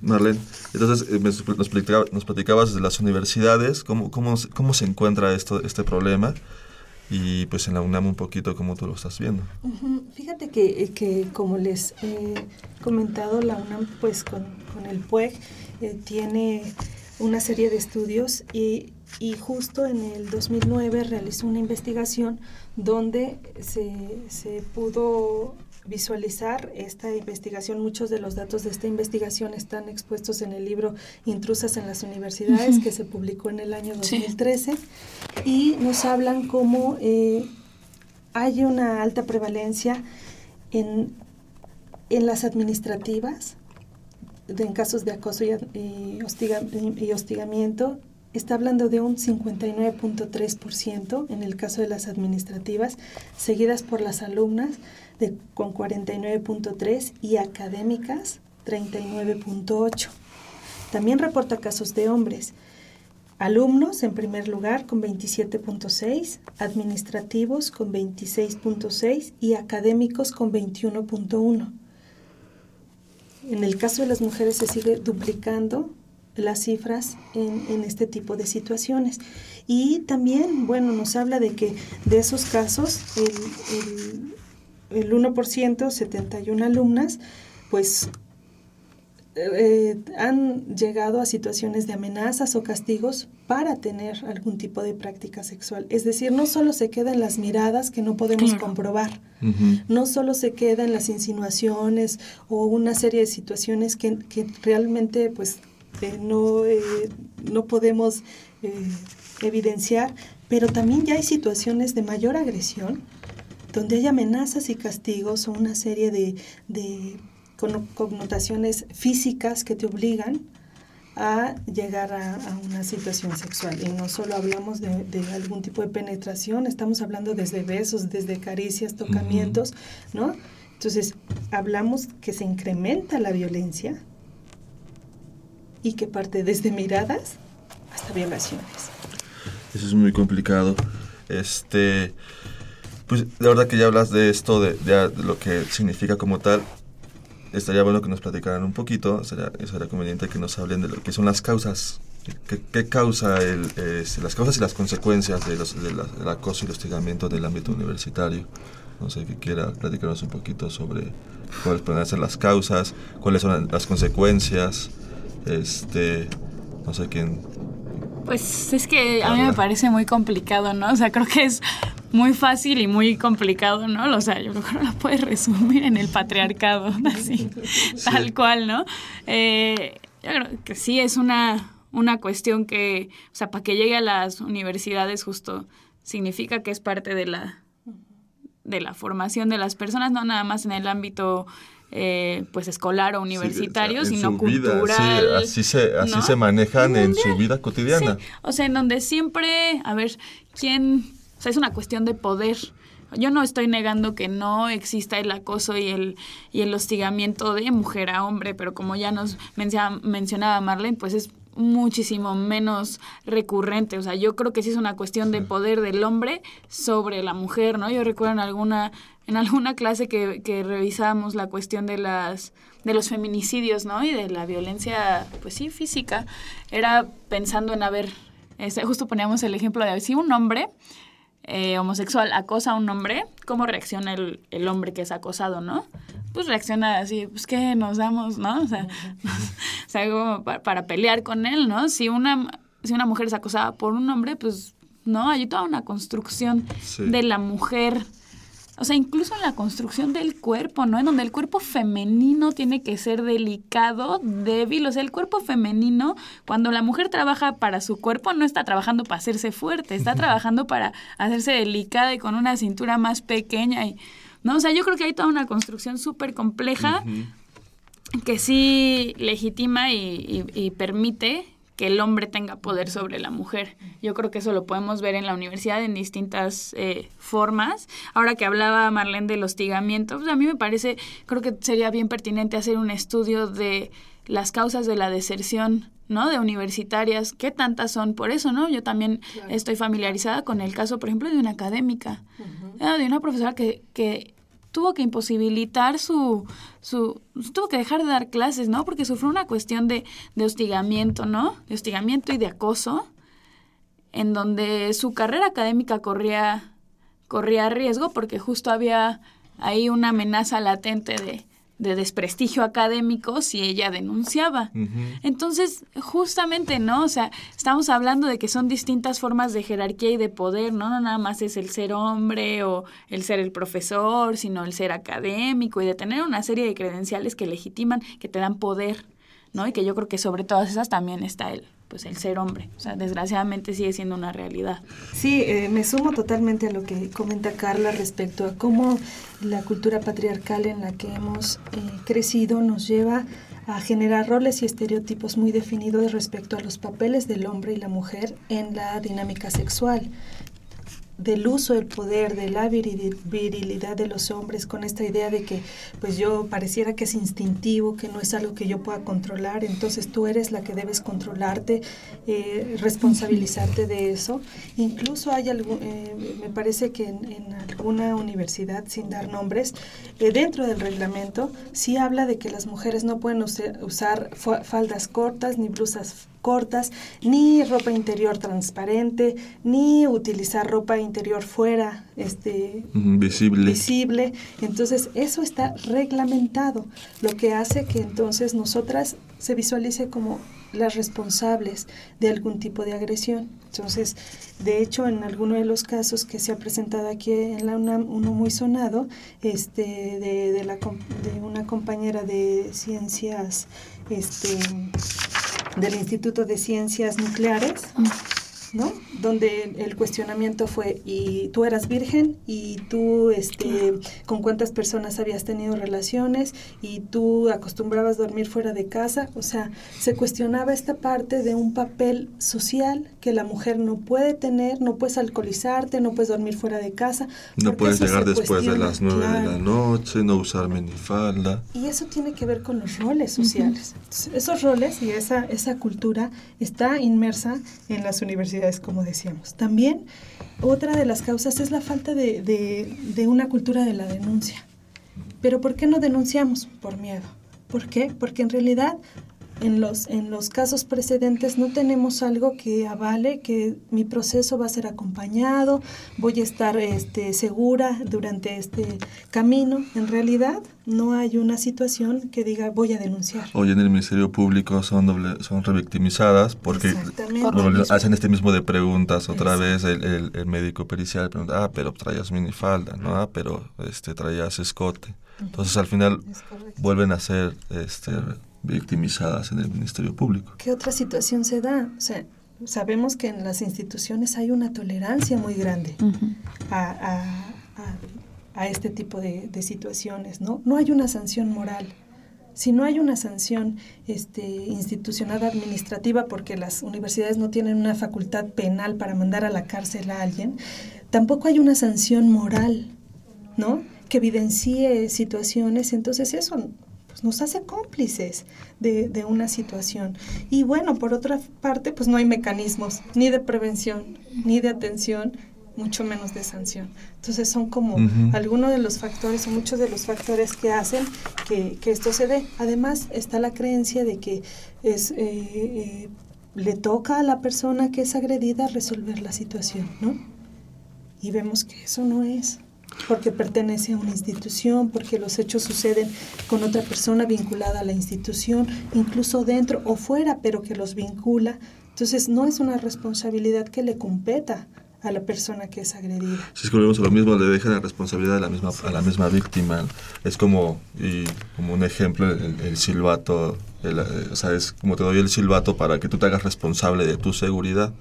Marlene, entonces eh, nos, platicaba- nos platicabas desde las universidades, cómo, cómo, cómo se encuentra esto, este problema y pues en la UNAM un poquito cómo tú lo estás viendo. Fíjate que, que como les he comentado, la UNAM pues con, con el PUEG eh, tiene una serie de estudios y, y justo en el 2009 realizó una investigación donde se, se pudo visualizar esta investigación. Muchos de los datos de esta investigación están expuestos en el libro Intrusas en las Universidades, Ujú. que se publicó en el año Sí. 2013, y nos hablan cómo eh, hay una alta prevalencia en, en las administrativas, de- en casos de acoso y, ad- y hostiga- y- y hostigamiento, está hablando de un 59.3% en el caso de las administrativas, seguidas por las alumnas con 49.3% y académicas 39.8%. También reporta casos de hombres. Alumnos en primer lugar con 27.6, administrativos con 26.6 y académicos con 21.1. En el caso de las mujeres se sigue duplicando las cifras en, este tipo de situaciones. Y también, bueno, nos habla de que de esos casos, el, el 1%, 71 alumnas, pues eh, han llegado a situaciones de amenazas o castigos para tener algún tipo de práctica sexual. Es decir, no solo se queda en las miradas que no podemos Claro. comprobar, no solo se queda en las insinuaciones o una serie de situaciones que, que realmente pues eh, no, eh, no podemos eh, evidenciar, pero también ya hay situaciones de mayor agresión donde hay amenazas y castigos o una serie de, de conno- connotaciones físicas que te obligan a llegar a, a una situación sexual. Y no solo hablamos de, de algún tipo de penetración, estamos hablando desde besos, desde caricias, tocamientos, ¿no? Entonces, hablamos que se incrementa la violencia y que parte desde miradas hasta violaciones. Eso es muy complicado. Este, pues verdad que ya hablas de esto, de, ya de lo que significa como tal. Estaría bueno que nos platicaran un poquito, sería, sería conveniente que nos hablen de lo que son las causas. ¿Qué, causa el, es- las causas y las consecuencias de los, de del acoso y el hostigamiento en el ámbito universitario? No sé, que quiera platicarnos un poquito sobre cuáles pueden ser las causas, cuáles son las consecuencias. Este, no sé quién Pues es que a mí me parece muy complicado, ¿no? O sea, creo que es muy fácil y muy complicado, ¿no? O sea, yo creo que no lo puedes resumir en el patriarcado, así, tal cual, ¿no? Eh, yo creo que sí es una, una cuestión que, o sea, para que llegue a las universidades justo significa que es parte de la de la formación de las personas, no nada más en el ámbito eh, pues escolar o universitario, Sí, o sea, en sino vida, cultural. sí, así se, así ¿no? se manejan en su vida cotidiana. Sí, o sea, en donde siempre, a ver, ¿quién? O sea, es una cuestión de poder. Yo no estoy negando que no exista el acoso y el, y el hostigamiento de mujer a hombre, pero como ya nos mencionaba Marlene, pues es muchísimo menos recurrente. O sea, yo creo que sí es una cuestión de poder del hombre sobre la mujer, ¿no? Yo recuerdo en alguna, en alguna clase que, que revisábamos la cuestión de las de los feminicidios, ¿no? Y de la violencia, pues sí, física. Era pensando en, a ver, este, justo poníamos el ejemplo de si un hombre eh, homosexual acosa a un hombre, ¿cómo reacciona el, el hombre que es acosado, no? Pues reacciona así, pues que nos damos, ¿no? O sea, o sea como para, para pelear con él, ¿no? Si una, si una mujer es acosada por un hombre, pues no, hay toda una construcción Sí. de la mujer. O sea, incluso en la construcción del cuerpo, ¿no? En donde el cuerpo femenino tiene que ser delicado, débil. O sea, el cuerpo femenino, cuando la mujer trabaja para su cuerpo, no está trabajando para hacerse fuerte, está trabajando para hacerse delicada y con una cintura más pequeña. Y, ¿no? O sea, yo creo que hay toda una construcción súper compleja que sí legitima y, y- y permite que el hombre tenga poder sobre la mujer. Yo creo que eso lo podemos ver en la universidad en distintas eh, formas. Ahora que hablaba Marlene del hostigamiento, pues a mí me parece, creo que sería bien pertinente hacer un estudio de las causas de la deserción, ¿no? De universitarias, qué tantas son por eso, ¿no? Yo también estoy familiarizada con el caso, por ejemplo, de una académica, de una profesora que, que tuvo que imposibilitar su, su, tuvo que dejar de dar clases, ¿no? Porque sufrió una cuestión de, de hostigamiento, ¿no? De hostigamiento y de acoso, en donde su carrera académica corría, corría riesgo porque justo había ahí una amenaza latente de, de desprestigio académico si ella denunciaba. Entonces, justamente, ¿no? O sea, estamos hablando de que son distintas formas de jerarquía y de poder, ¿no? No nada más es el ser hombre o el ser el profesor, sino el ser académico y de tener una serie de credenciales que legitiman, que te dan poder, ¿no? Y que yo creo que sobre todas esas también está el, pues el ser hombre. O sea, desgraciadamente sigue siendo una realidad. Sí, eh, me sumo totalmente a lo que comenta Carla respecto a cómo la cultura patriarcal en la que hemos eh, crecido nos lleva a generar roles y estereotipos muy definidos respecto a los papeles del hombre y la mujer en la dinámica sexual del uso del poder, de la virili- virilidad de los hombres, con esta idea de que pues yo pareciera que es instintivo, que no es algo que yo pueda controlar, entonces tú eres la que debes controlarte, eh, responsabilizarte de eso. Incluso hay algún, eh, me parece que en, alguna universidad, sin dar nombres, eh, dentro del reglamento sí habla de que las mujeres no pueden usar fa- faldas cortas ni blusas cortas, ni ropa interior transparente, ni utilizar ropa interior fuera, este, Visible. visible. Entonces, eso está reglamentado, lo que hace que entonces nosotras se visualice como las responsables de algún tipo de agresión. Entonces, de hecho, en alguno de los casos que se ha presentado aquí en la UNAM, uno muy sonado, este, de, de, la, de una compañera de ciencias, este, del Instituto de Ciencias Nucleares, ¿no? Donde el- cuestionamiento fue, ¿y tú eras virgen? ¿Y tú, este, con cuántas personas habías tenido relaciones? ¿Y tú acostumbrabas dormir fuera de casa? O sea, se cuestionaba esta parte de un papel social que la mujer no puede tener, no puedes alcoholizarte, no puedes dormir fuera de casa. No puedes llegar después de las 9 de la noche, no usar minifalda. Y eso tiene que ver con los roles sociales. Entonces, esos roles y esa, esa cultura está inmersa en las universidades, como decíamos. También otra de las causas es la falta de, de- de una cultura de la denuncia. Pero ¿por qué no denunciamos? Por miedo. ¿Por qué? Porque en realidad en los, en los casos precedentes no tenemos algo que avale que mi proceso va a ser acompañado, voy a estar este, segura durante este camino. En realidad no hay una situación que diga voy a denunciar. Hoy en el Ministerio Público son doble, son revictimizadas porque hacen este mismo de preguntas otra vez el, el- el médico pericial pregunta, ah, pero traías minifalda, ¿no? Ah, pero este, traías escote. Entonces al final vuelven a ser este, victimizadas en el Ministerio Público. ¿Qué otra situación se da? O sea, sabemos que en las instituciones hay una tolerancia muy grande a, a, a, este tipo de, de, situaciones, ¿no? No hay una sanción moral. Si no hay una sanción este, institucional administrativa, porque las universidades no tienen una facultad penal para mandar a la cárcel a alguien, tampoco hay una sanción moral, ¿no? Que evidencie situaciones. Entonces eso pues, nos hace cómplices de, de, una situación. Y bueno, por otra parte, pues no hay mecanismos ni de prevención, ni de atención, mucho menos de sanción. Entonces son como algunos de los factores o muchos de los factores que hacen que, que, esto se dé. Además está la creencia de que es, eh, eh, le toca a la persona que es agredida resolver la situación, ¿no? Y vemos que eso no es porque pertenece a una institución, porque los hechos suceden con otra persona vinculada a la institución, incluso dentro o fuera, pero que los vincula. Entonces no es una responsabilidad que le competa a la persona que es agredida. Si es que volvemos a lo mismo, le deja la responsabilidad a la misma, a la misma víctima. Es como, y como un ejemplo, el, silbato, el, eh, o sea, es como te doy el silbato para que tú te hagas responsable de tu seguridad.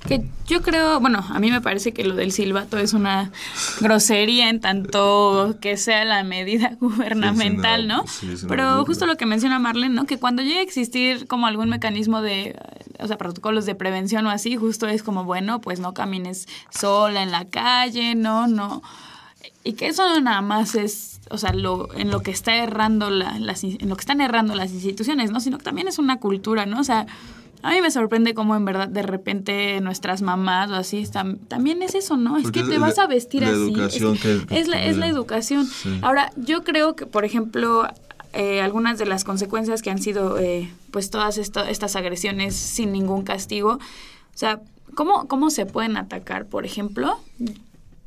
Que yo creo, bueno, a mí me parece que lo del silbato es una grosería en tanto que sea la medida gubernamental, ¿no? Pero justo lo que menciona Marlene, ¿no? Que cuando llegue a existir como algún mecanismo de, o sea, protocolos de prevención o así, justo es como, bueno, pues no camines sola en la calle, no, no. Y que eso no nada más es o sea, lo, en lo que está errando la, las, en lo que están errando las instituciones, ¿no? Sino que también es una cultura, ¿no? O sea, a mí me sorprende cómo en verdad de repente nuestras mamás o así están, también es eso, ¿no? es que te vas a vestir así. es, la, es la educación. Ahora, yo creo que, por ejemplo, eh, algunas de las consecuencias que han sido eh, pues todas estas agresiones sin ningún castigo, o sea, ¿cómo, ¿cómo se pueden atacar? Por ejemplo,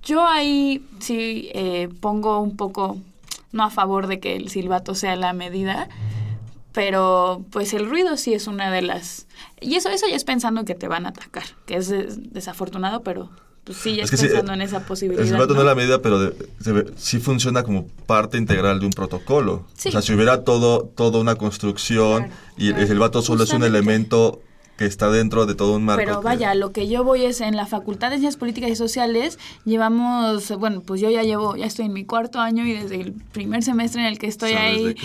yo ahí sí eh, pongo un poco, no a favor de que el silbato sea la medida, pero pues el ruido sí es una de las... Y eso, eso ya es pensando que te van a atacar, que es desafortunado, pero pues sí, ya es, pensando en esa posibilidad. El silbato ¿no? es la medida, pero sí funciona como parte integral de un protocolo. O sea, si hubiera todo, toda una construcción y el silbato solo es un elemento que está dentro de todo un marco. Pero vaya, lo que yo voy es en la Facultad de Ciencias Políticas y Sociales llevamos, bueno, pues yo ya llevo, ya estoy en mi cuarto año y desde el primer semestre en el que estoy ahí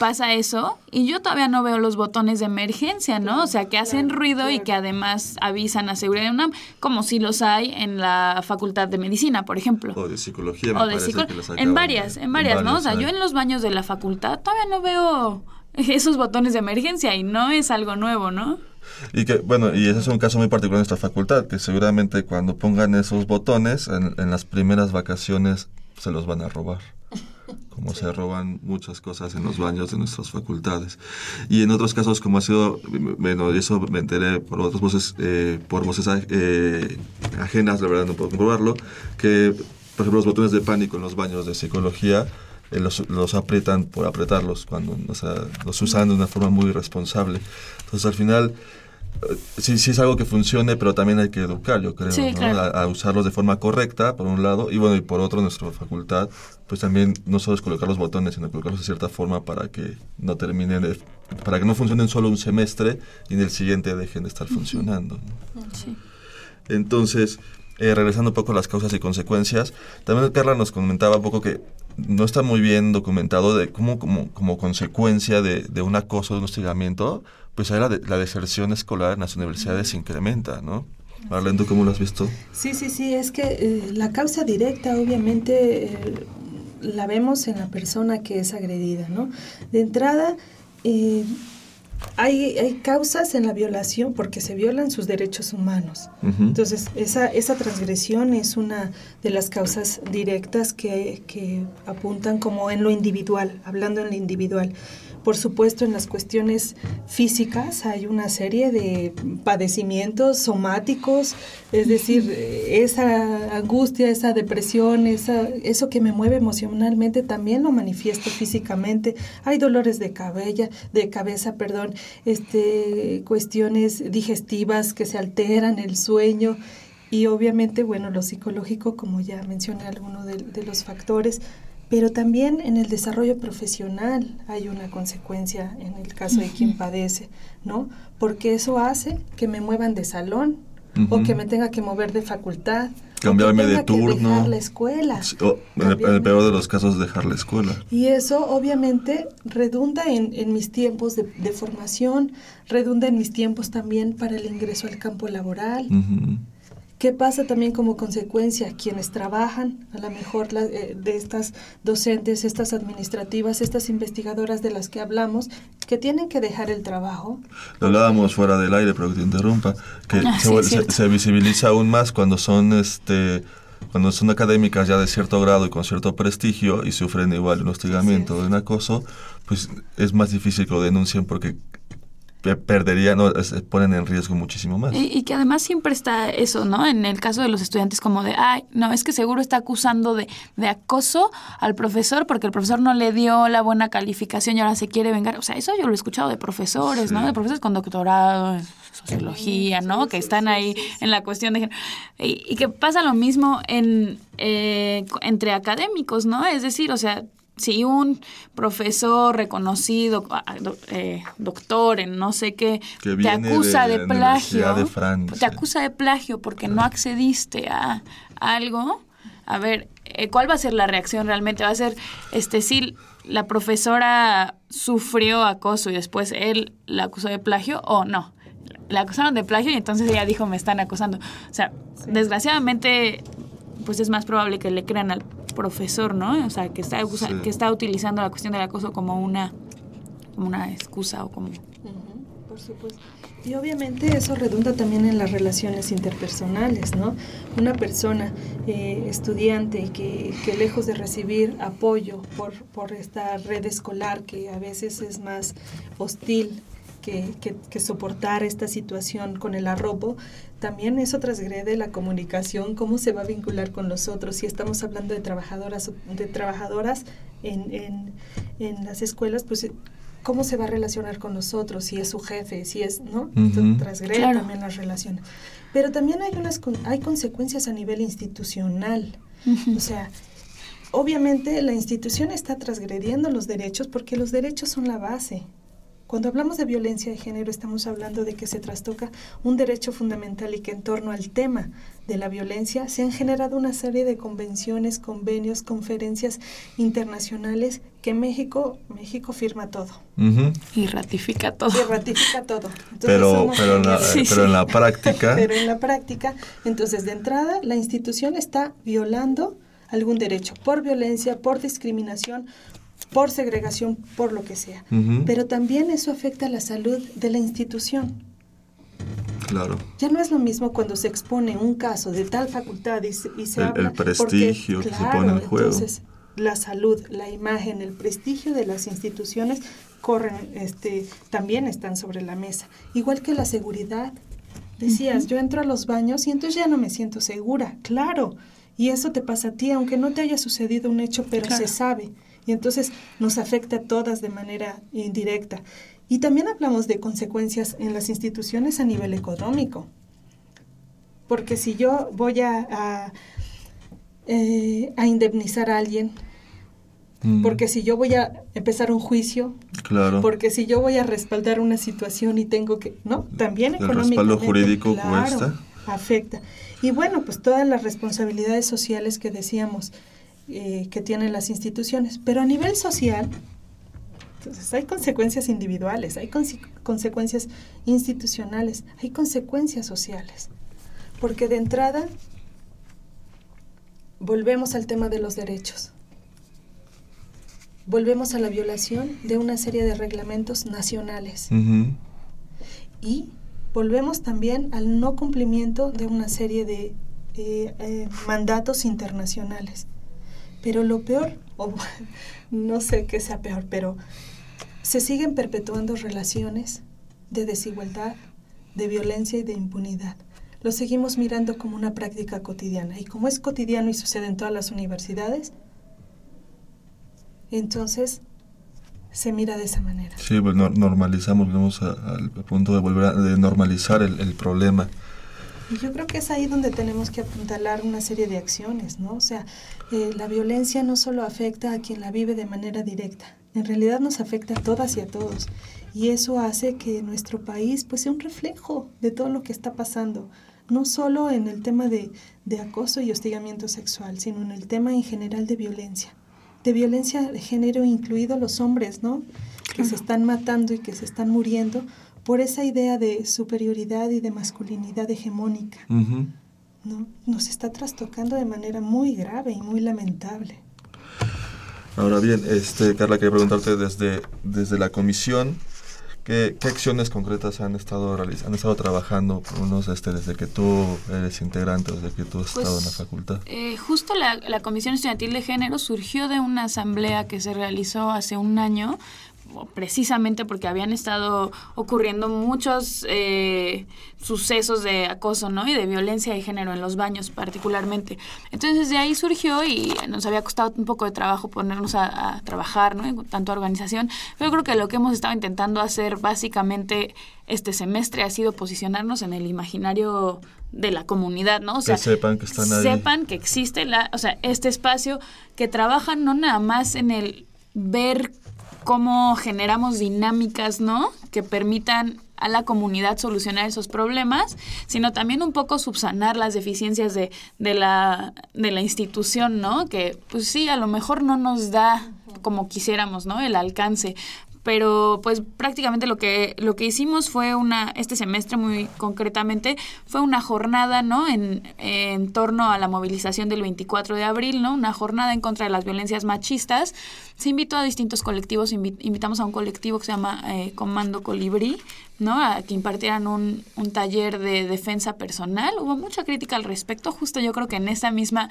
pasa eso y yo todavía no veo los botones de emergencia, ¿no? O sea, que hacen ruido y que además avisan a seguridad de UNAM, como si los hay en la Facultad de Medicina, por ejemplo. O de Psicología, me o de En varias, en varias, ¿no? O sea, yo en los baños de la facultad todavía no veo esos botones de emergencia y no es algo nuevo, ¿no? Y que, bueno, y ese es un caso muy particular de nuestra facultad, que seguramente cuando pongan esos botones en, en las primeras vacaciones se los van a robar como se roban muchas cosas en los baños de nuestras facultades. Y en otros casos, como ha sido, bueno, eso me enteré por otras voces, eh, por voces eh, ajenas, la verdad no puedo comprobarlo, que, por ejemplo, los botones de pánico en los baños de psicología eh, los, los, aprietan por apretarlos, cuando o sea, los usan de una forma muy irresponsable. Entonces, al final, sí, sí es algo que funcione, pero también hay que educar, yo creo, a, usarlos de forma correcta, por un lado, y bueno, y por otro, nuestra facultad, pues también no solo es colocar los botones, sino colocarlos de cierta forma para que no terminen, para que no funcionen solo un semestre y en el siguiente dejen de estar funcionando. Entonces, eh, regresando un poco a las causas y consecuencias, también Carla nos comentaba un poco que no está muy bien documentado de cómo como, como consecuencia de, de un acoso, de un hostigamiento, pues ahí la, la deserción escolar en las universidades se incrementa, ¿no? Marlene, ¿tú cómo lo has visto? Sí, sí, sí, es que eh, la causa directa obviamente eh, la vemos en la persona que es agredida, ¿no? De entrada, eh, hay, hay, causas en la violación porque se violan sus derechos humanos. Entonces, esa, esa transgresión es una de las causas directas que, que apuntan como en lo individual, hablando en lo individual. Por supuesto, en las cuestiones físicas hay una serie de padecimientos somáticos, es decir, esa angustia, esa depresión, esa, eso que me mueve emocionalmente también lo manifiesto físicamente. Hay dolores de cabeza, de cabeza, perdón, este, cuestiones digestivas que se alteran, el sueño y obviamente, bueno, lo psicológico, como ya mencioné alguno de, de los factores, pero también en el desarrollo profesional hay una consecuencia en el caso de quien padece, ¿no? Porque eso hace que me muevan de salón o que me tenga que mover de facultad. Cambiarme de turno. Que dejar la escuela. en, el, peor de los casos, dejar la escuela. Y eso obviamente redunda en, en mis tiempos de, de, formación, redunda en mis tiempos también para el ingreso al campo laboral. ¿Qué pasa también como consecuencia? Quienes trabajan, a lo mejor la, eh, de estas docentes, estas administrativas, estas investigadoras de las que hablamos, que tienen que dejar el trabajo. Lo hablábamos fuera del aire, pero que te interrumpa, que ah, se, se, visibiliza aún más cuando son este cuando son académicas ya de cierto grado y con cierto prestigio y sufren igual un hostigamiento o un acoso, pues es más difícil que lo denuncien porque perderían, no, se ponen en riesgo muchísimo más. Y, que además siempre está eso, ¿no? En el caso de los estudiantes como de, ay, no, es que seguro está acusando de, de acoso al profesor porque el profesor no le dio la buena calificación y ahora se quiere vengar. O sea, eso yo lo he escuchado de profesores, ¿no? De profesores con doctorado en sociología, ¿no? que están ahí en la cuestión de... Y, y que pasa lo mismo en, eh, entre académicos, ¿no? Es decir, o sea, si un profesor reconocido, ah, eh, doctor en no sé qué, te acusa de, plagio, te acusa de plagio porque no accediste a, algo, a ver, eh, ¿cuál va a ser la reacción realmente? ¿Va a ser, este, si la profesora sufrió acoso y después él la acusó de plagio o no? La acusaron de plagio y entonces ella dijo, me están acosando. O sea, desgraciadamente, pues es más probable que le crean al profesor, ¿no? O sea, que está, que está utilizando la cuestión del acoso como una, como una excusa o como... por supuesto. Y obviamente eso redunda también en las relaciones interpersonales, ¿no? Una persona eh, estudiante que, que, lejos de recibir apoyo por, por esta red escolar que a veces es más hostil que, que, soportar esta situación con el arrobo, también eso transgrede la comunicación, cómo se va a vincular con los otros. Si estamos hablando de trabajadoras, de trabajadoras en, en, en las escuelas, pues cómo se va a relacionar con nosotros, si es su jefe, si es, ¿no? Transgrede también las relaciones. Pero también hay unas hay consecuencias a nivel institucional. O sea, obviamente la institución está transgrediendo los derechos porque los derechos son la base. Cuando hablamos de violencia de género estamos hablando de que se trastoca un derecho fundamental y que en torno al tema de la violencia se han generado una serie de convenciones, convenios, conferencias internacionales que México México firma todo. Y ratifica todo. Y ratifica todo. pero, pero, en la, pero en la práctica... pero en la práctica, entonces de entrada la institución está violando algún derecho por violencia, por discriminación, por segregación, por lo que sea. Pero también eso afecta a la salud de la institución. Claro. Ya no es lo mismo cuando se expone un caso de tal facultad y se, y habla. El prestigio que se pone en juego. Entonces, la salud, la imagen, el prestigio de las instituciones corren, este, también están sobre la mesa. Igual que la seguridad. Decías, yo entro a los baños y entonces ya no me siento segura. Claro. Y eso te pasa a ti, aunque no te haya sucedido un hecho, pero se sabe y entonces nos afecta a todas de manera indirecta. Y también hablamos de consecuencias en las instituciones a nivel económico. Porque si yo voy a, a, eh, indemnizar a alguien, mm. porque si yo voy a empezar un juicio, claro. porque si yo voy a respaldar una situación y tengo que, ¿no? También El respaldo jurídico cuesta. Afecta. Y bueno, pues todas las responsabilidades sociales que decíamos, eh, que tienen las instituciones. Pero a nivel social, entonces hay consecuencias individuales, hay consecuencias institucionales, hay consecuencias sociales. Porque de entrada, volvemos al tema de los derechos. Volvemos a la violación de una serie de reglamentos nacionales. Y volvemos también al no cumplimiento de una serie de eh, eh, mandatos internacionales. Pero lo peor, o no sé qué sea peor, pero se siguen perpetuando relaciones de desigualdad, de violencia y de impunidad. Lo seguimos mirando como una práctica cotidiana. Y como es cotidiano y sucede en todas las universidades, entonces se mira de esa manera. Sí, pues normalizamos, vamos al punto de volver a normalizar el, el problema. Y yo creo que es ahí donde tenemos que apuntalar una serie de acciones, ¿no? O sea, eh, la violencia no solo afecta a quien la vive de manera directa, en realidad nos afecta a todas y a todos. Y eso hace que nuestro país pues sea un reflejo de todo lo que está pasando, no solo en el tema de, de acoso y hostigamiento sexual, sino en el tema en general de violencia, de violencia de género, incluido los hombres, ¿no? Que se están matando y que se están muriendo por esa idea de superioridad y de masculinidad hegemónica. ¿no? Nos está trastocando de manera muy grave y muy lamentable. Ahora bien, este, Carla, quería preguntarte desde, desde la comisión, ¿qué, ¿qué, acciones concretas han estado han estado trabajando unos este, desde que tú eres integrante, desde que tú has pues, estado en la facultad? Eh, justo la, la Comisión Estudiantil de Género surgió de una asamblea que se realizó hace un año precisamente porque habían estado ocurriendo muchos eh, sucesos de acoso ¿no? y de violencia de género en los baños particularmente. Entonces de ahí surgió y nos había costado un poco de trabajo ponernos a, trabajar, ¿no? en tanto organización, pero creo que lo que hemos estado intentando hacer básicamente este semestre ha sido posicionarnos en el imaginario de la comunidad, ¿no? O sea, que sepan que están ahí. Sepan que existe la, o sea, este espacio que trabaja no nada más en el ver cómo generamos dinámicas, ¿no? Que permitan a la comunidad solucionar esos problemas, sino también un poco subsanar las deficiencias de, de, la, de la institución, ¿no? Que pues sí, a lo mejor no nos da como quisiéramos, ¿no? El alcance, pero pues prácticamente lo que lo que hicimos fue una este semestre muy concretamente fue una jornada no en, en torno a la movilización del 24 de abril no una jornada en contra de las violencias machistas se invitó a distintos colectivos invitamos a un colectivo que se llama eh, Comando Colibrí ¿no? A que impartieran un, un taller de defensa personal. Hubo mucha crítica al respecto, justo yo creo que en esta misma,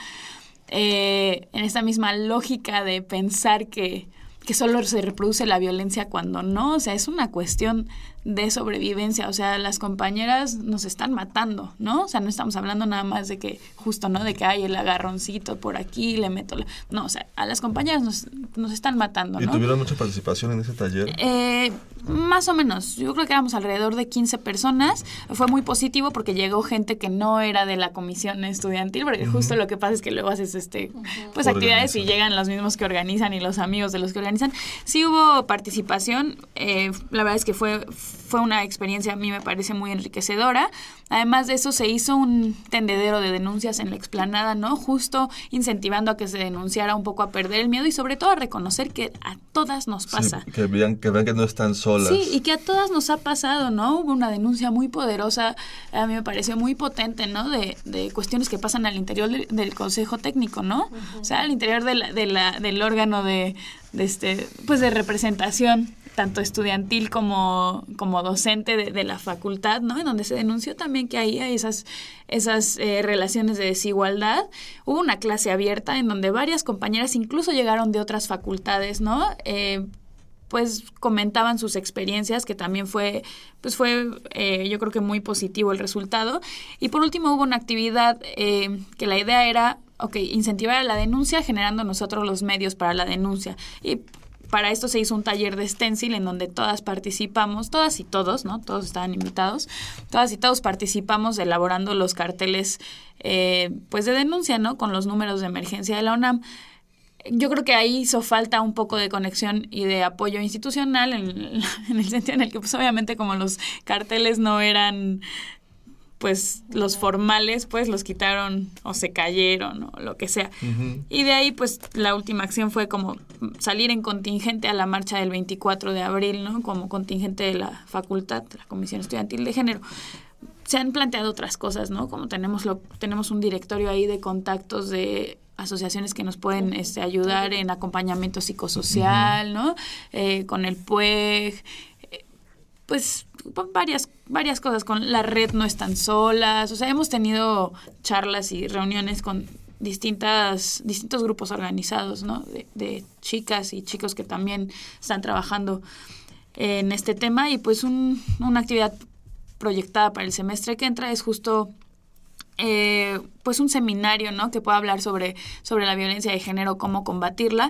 eh, en esta misma lógica de pensar que, que solo se reproduce la violencia cuando no, o sea, es una cuestión de sobrevivencia, o sea, las compañeras nos están matando, ¿no? O sea, no estamos hablando nada más de que justo, ¿no? De que hay el agarroncito por aquí, le meto la... No, o sea, a las compañeras nos, nos están matando, ¿no? ¿Y tuvieron mucha participación en ese taller? Eh, más o menos, yo creo que éramos alrededor de 15 personas, fue muy positivo porque llegó gente que no era de la comisión estudiantil, porque justo lo que pasa es que luego haces, este, pues actividades y llegan los mismos que organizan y los amigos de los que organizan. Sí hubo participación, eh, la verdad es que fue fue una experiencia a mí me parece muy enriquecedora. Además de eso se hizo un tendedero de denuncias en la explanada, ¿no? Justo incentivando a que se denunciara un poco a perder el miedo y sobre todo a reconocer que a todas nos pasa. que, vean, que vean que no están solas. Sí, y que a todas nos ha pasado, ¿no? Hubo una denuncia muy poderosa, a mí me pareció muy potente, ¿no? De, de cuestiones que pasan al interior del Consejo Técnico, ¿no? O sea, al interior de la, de la, del órgano de, de este, pues de representación tanto estudiantil como, como docente de, la facultad, ¿no? En donde se denunció también que había esas, esas eh, relaciones de desigualdad. Hubo una clase abierta en donde varias compañeras incluso llegaron de otras facultades, ¿no? Eh, pues comentaban sus experiencias, que también fue, pues fue eh, yo creo que muy positivo el resultado. Y por último hubo una actividad que la idea era, ok, incentivar a la denuncia generando nosotros los medios para la denuncia. Y para esto se hizo un taller de stencil en donde todas participamos, todas y todos, ¿no? Todos estaban invitados, todas y todos participamos elaborando los carteles, eh, pues de denuncia, ¿no? Con los números de emergencia de la UNAM. Yo creo que ahí hizo falta un poco de conexión y de apoyo institucional en, en el sentido en el que, pues obviamente como los carteles no eran pues los formales pues los quitaron o se cayeron o lo que sea. Y de ahí pues la última acción fue como salir en contingente a la marcha del 24 de abril, ¿no? Como contingente de la facultad, la Comisión Estudiantil de Género. Se han planteado otras cosas, ¿no? Como tenemos lo, tenemos un directorio ahí de contactos de asociaciones que nos pueden este, ayudar en acompañamiento psicosocial, ¿no? Eh, con el PUEG, pues varias, varias cosas con la red no están solas, o sea, hemos tenido charlas y reuniones con distintas, distintos grupos organizados, ¿no? De, chicas y chicos que también están trabajando en este tema y pues un, una actividad proyectada para el semestre que entra es justo eh, pues un seminario, ¿no? Que pueda hablar sobre, sobre la violencia de género, cómo combatirla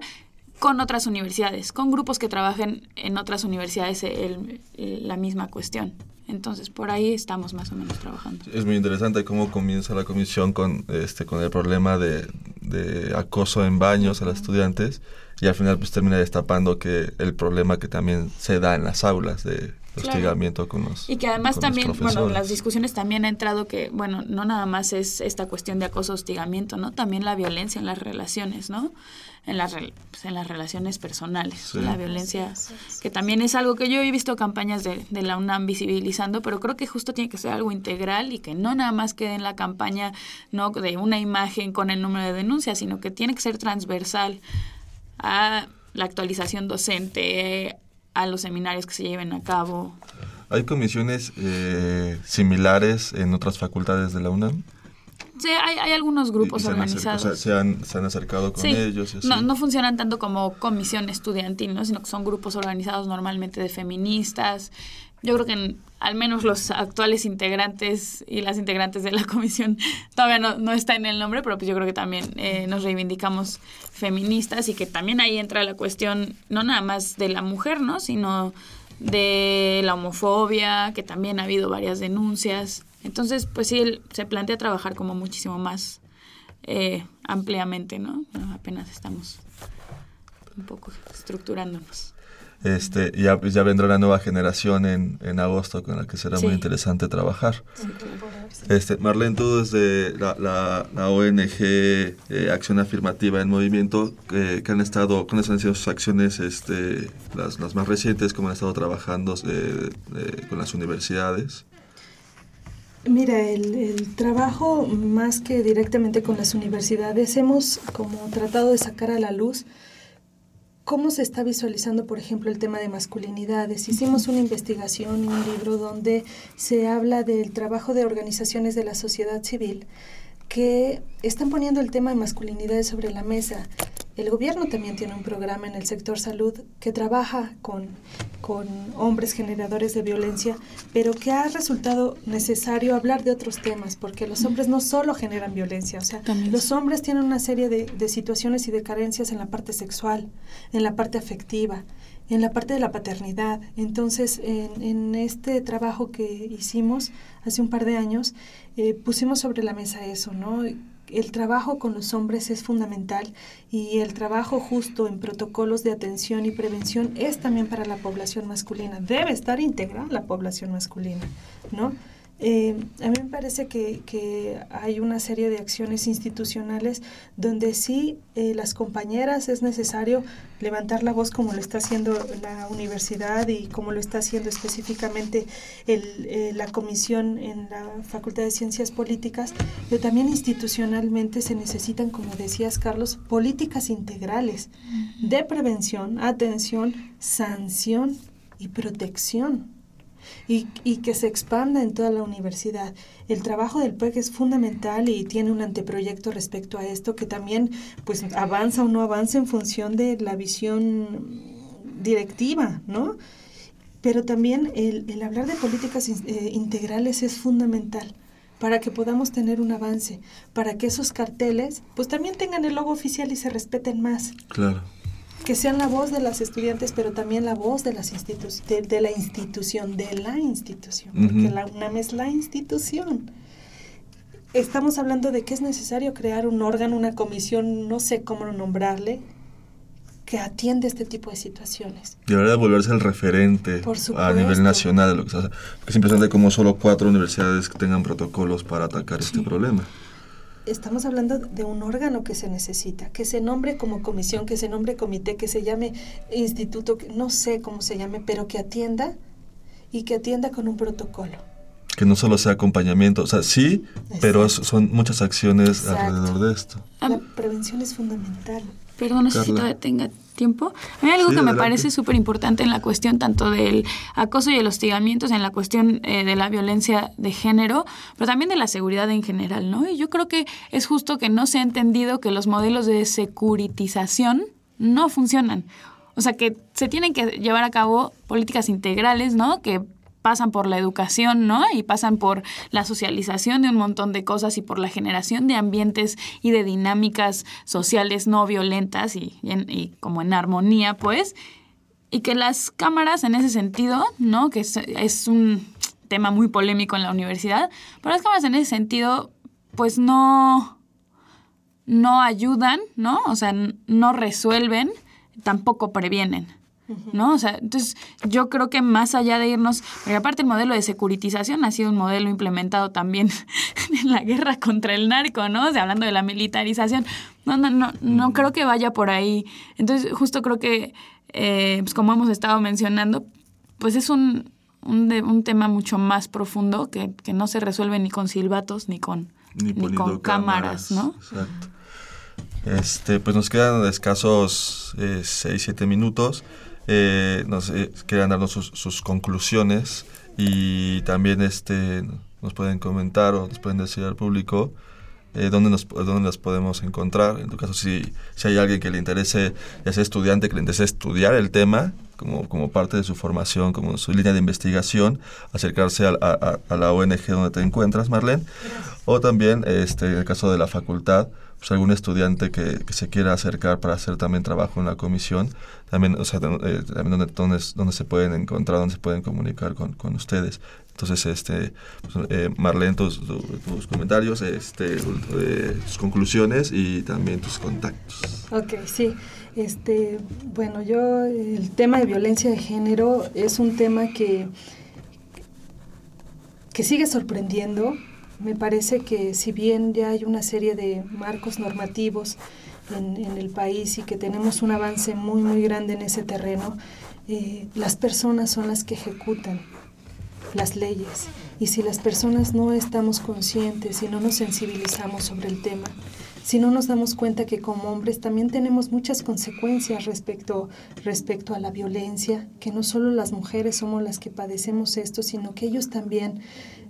con otras universidades, con grupos que trabajen en otras universidades la misma cuestión. Entonces, por ahí estamos más o menos trabajando. Es muy interesante cómo comienza la comisión con, este, con el problema de, de acoso en baños a los estudiantes y al final pues termina destapando que el problema que también se da en las aulas de hostigamiento con los Y que además también, bueno, profesores. las discusiones también ha entrado que, bueno, no nada más es esta cuestión de acoso, hostigamiento, ¿no? También la violencia en las relaciones, ¿no? En las, pues, en las relaciones personales, Sí. la violencia, que también es algo que yo he visto campañas de, de la UNAM visibilizando, pero creo que justo tiene que ser algo integral y que no nada más quede en la campaña, no de una imagen con el número de denuncias, sino que tiene que ser transversal a la actualización docente, a los seminarios que se lleven a cabo, ¿Hay comisiones eh, similares en otras facultades de la UNAM? Sí, hay, hay algunos grupos Y- y se han acer- organizados. o sea, se, han, se han acercado con Sí, ellos. y así. no, no funcionan tanto como comisión estudiantil, ¿no? sino que son grupos organizados normalmente de feministas. Yo creo que al menos los actuales integrantes y las integrantes de la comisión todavía no, no está en el nombre, pero pues yo creo que también eh, nos reivindicamos feministas y que también ahí entra la cuestión no nada más de la mujer, ¿no? sino de la homofobia, que también ha habido varias denuncias. Entonces, pues sí, se plantea trabajar como muchísimo más eh, ampliamente, ¿no? Apenas estamos un poco estructurándonos. Este, ya, ya vendrá una nueva generación en, en agosto con la que será muy interesante trabajar. Este, Marlene, tú desde la, la, la ONG eh, Acción Afirmativa en Movimiento, eh, que han estado, ¿cuáles han sido sus acciones, este, las, las más recientes, cómo han estado trabajando eh, eh, con las universidades? Mira, el, el trabajo más que directamente con las universidades, hemos como tratado de sacar a la luz cómo se está visualizando, por ejemplo, el tema de masculinidades. Hicimos una investigación, un libro donde se habla del trabajo de organizaciones de la sociedad civil que están poniendo el tema de masculinidades sobre la mesa. El gobierno también tiene un programa en el sector salud que trabaja con, con hombres generadores de violencia, pero que ha resultado necesario hablar de otros temas, porque los hombres no solo generan violencia, o sea, los hombres tienen una serie de, de situaciones y de carencias en la parte sexual, en la parte afectiva, en la parte de la paternidad. Entonces, en, en este trabajo que hicimos hace un par de años, eh, pusimos sobre la mesa eso, ¿no? El trabajo con los hombres es fundamental y el trabajo justo en protocolos de atención y prevención es también para la población masculina. Debe estar integrada la población masculina, ¿no? Eh, a mí me parece que, que, hay una serie de acciones institucionales donde sí eh, las compañeras es necesario levantar la voz como lo está haciendo la universidad y como lo está haciendo específicamente el, eh, la comisión en la Facultad de Ciencias Políticas, pero también institucionalmente se necesitan, como decías Carlos, políticas integrales de prevención, atención, sanción y protección y, y, que se expanda en toda la universidad. El trabajo del PEC es fundamental y tiene un anteproyecto respecto a esto que también pues avanza o no avanza en función de la visión directiva, ¿no? Pero también el, el hablar de políticas eh, integrales es fundamental para que podamos tener un avance, para que esos carteles pues también tengan el logo oficial y se respeten más. Claro que sean la voz de las estudiantes, pero también la voz de, las institu de, de la institución, de la institución, uh -huh. porque la UNAM es la institución. Estamos hablando de que es necesario crear un órgano, una comisión, no sé cómo nombrarle, que atiende este tipo de situaciones. Debería volverse el referente a nivel nacional de lo que se hace. Porque es impresionante como solo cuatro universidades tengan protocolos para atacar sí. este problema estamos hablando de un órgano que se necesita, que se nombre como comisión, que se nombre comité, que se llame instituto, no sé cómo se llame, pero que atienda y que atienda con un protocolo. Que no solo sea acompañamiento, o sea, sí, Exacto. pero son muchas acciones Exacto. alrededor de esto. La prevención es fundamental. Perdón, no sé si todavía tenga tiempo. Hay algo Sí, que me adelante. parece súper importante en la cuestión tanto del acoso y el hostigamiento, en la cuestión eh, de la violencia de género, pero también de la seguridad en general, ¿no? Y yo creo que es justo que no se ha entendido que los modelos de securitización no funcionan. O sea, que se tienen que llevar a cabo políticas integrales, ¿no? Que pasan por la educación, ¿no? Y pasan por la socialización de un montón de cosas y por la generación de ambientes y de dinámicas sociales no violentas y, como en armonía, pues. Y que las cámaras en ese sentido, ¿no? Que es, es un tema muy polémico en la universidad, pero las cámaras en ese sentido, pues no, no ayudan, ¿no? O sea, no resuelven, tampoco previenen. ¿No? O sea, entonces yo creo que más allá de irnos, porque aparte el modelo de securitización ha sido un modelo implementado también en la guerra contra el narco, ¿no? O sea, hablando de la militarización. No, no, no, no creo que vaya por ahí. Entonces, justo creo que, eh, pues como hemos estado mencionando, pues es un, un, un tema mucho más profundo que, que, no se resuelve ni con silbatos ni con, ni, ni con cámaras, cámaras, ¿no? Exacto. Este, pues nos quedan escasos 6, eh, 7 minutos. Eh, nos eh, quedan darnos sus, sus, conclusiones y también este, nos pueden comentar o nos pueden decir al público eh, dónde, nos, dónde las podemos encontrar. En tu caso, si, si hay alguien que le interese, ya sea estudiante, que le interese estudiar el tema como, como parte de su formación, como su línea de investigación, acercarse a, a, a la ONG donde te encuentras, Marlene. Gracias. O también, este, en el caso de la facultad, pues algún estudiante que, que, se quiera acercar para hacer también trabajo en la comisión, también, o sea, eh, también donde, donde, donde, se pueden encontrar, donde se pueden comunicar con, con ustedes. Entonces, este, pues, eh, Marlene, tus, comentarios, este, eh, tus conclusiones y también tus contactos. Ok, sí. Este, bueno, yo, el tema de violencia de género es un tema que, que sigue sorprendiendo. Me parece que si bien ya hay una serie de marcos normativos en, en el país y que tenemos un avance muy, muy grande en ese terreno, eh, las personas son las que ejecutan las leyes. Y si las personas no estamos conscientes y no nos sensibilizamos sobre el tema, si no nos damos cuenta que como hombres también tenemos muchas consecuencias respecto, respecto a la violencia, que no solo las mujeres somos las que padecemos esto, sino que ellos también,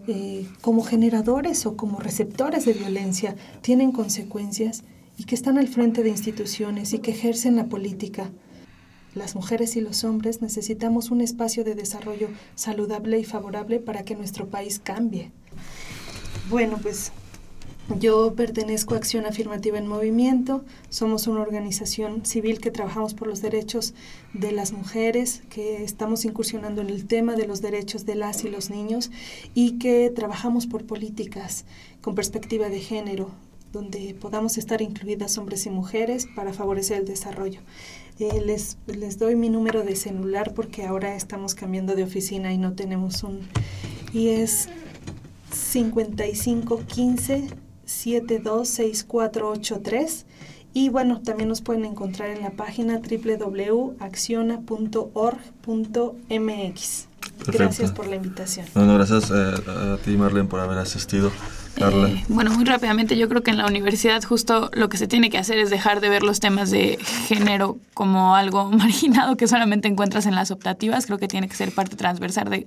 eh, como generadores o como receptores de violencia, tienen consecuencias y que están al frente de instituciones y que ejercen la política. Las mujeres y los hombres necesitamos un espacio de desarrollo saludable y favorable para que nuestro país cambie. Bueno, pues yo pertenezco a Acción Afirmativa en Movimiento. Somos una organización civil que trabajamos por los derechos de las mujeres, que estamos incursionando en el tema de los derechos de las y los niños y que trabajamos por políticas con perspectiva de género, donde podamos estar incluidas hombres y mujeres para favorecer el desarrollo. Eh, les, les doy mi número de celular porque ahora estamos cambiando de oficina y no tenemos un... Y es 5515 726483 y bueno, también nos pueden encontrar en la página www.acciona.org.mx. Gracias por la invitación. No, no, gracias a, a ti, Marlene, por haber asistido. Eh, bueno, muy rápidamente, yo creo que en la universidad justo lo que se tiene que hacer es dejar de ver los temas de género como algo marginado que solamente encuentras en las optativas. Creo que tiene que ser parte transversal de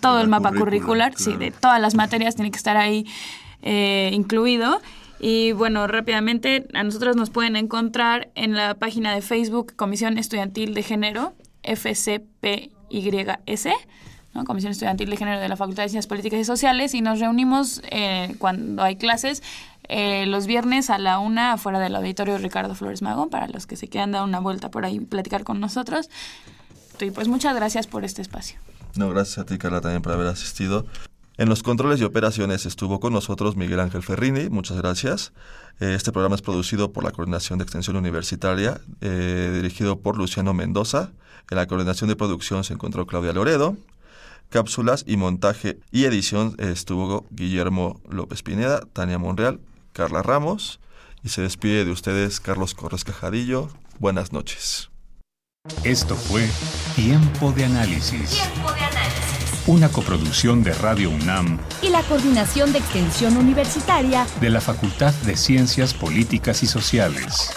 todo el mapa curricular, claro. sí, de todas las materias, tiene que estar ahí eh, incluido. Y bueno, rápidamente, a nosotros nos pueden encontrar en la página de Facebook Comisión Estudiantil de Género, FCPYS. Comisión Estudiantil de Género de la Facultad de Ciencias Políticas y Sociales, y nos reunimos eh, cuando hay clases eh, los viernes a la una afuera del auditorio Ricardo Flores Magón, para los que se quieran dar una vuelta por ahí platicar con nosotros. Y pues muchas gracias por este espacio. No, gracias a ti, Carla, también por haber asistido. En los controles y operaciones estuvo con nosotros Miguel Ángel Ferrini, muchas gracias. Este programa es producido por la Coordinación de Extensión Universitaria, eh, dirigido por Luciano Mendoza. En la coordinación de producción se encontró Claudia Loredo. Cápsulas y montaje y edición estuvo Guillermo López Pineda, Tania Monreal, Carla Ramos. Y se despide de ustedes Carlos Corres Cajadillo. Buenas noches. Esto fue Tiempo de Análisis. Tiempo de análisis. Una coproducción de Radio UNAM y la Coordinación de Extensión Universitaria de la Facultad de Ciencias Políticas y Sociales.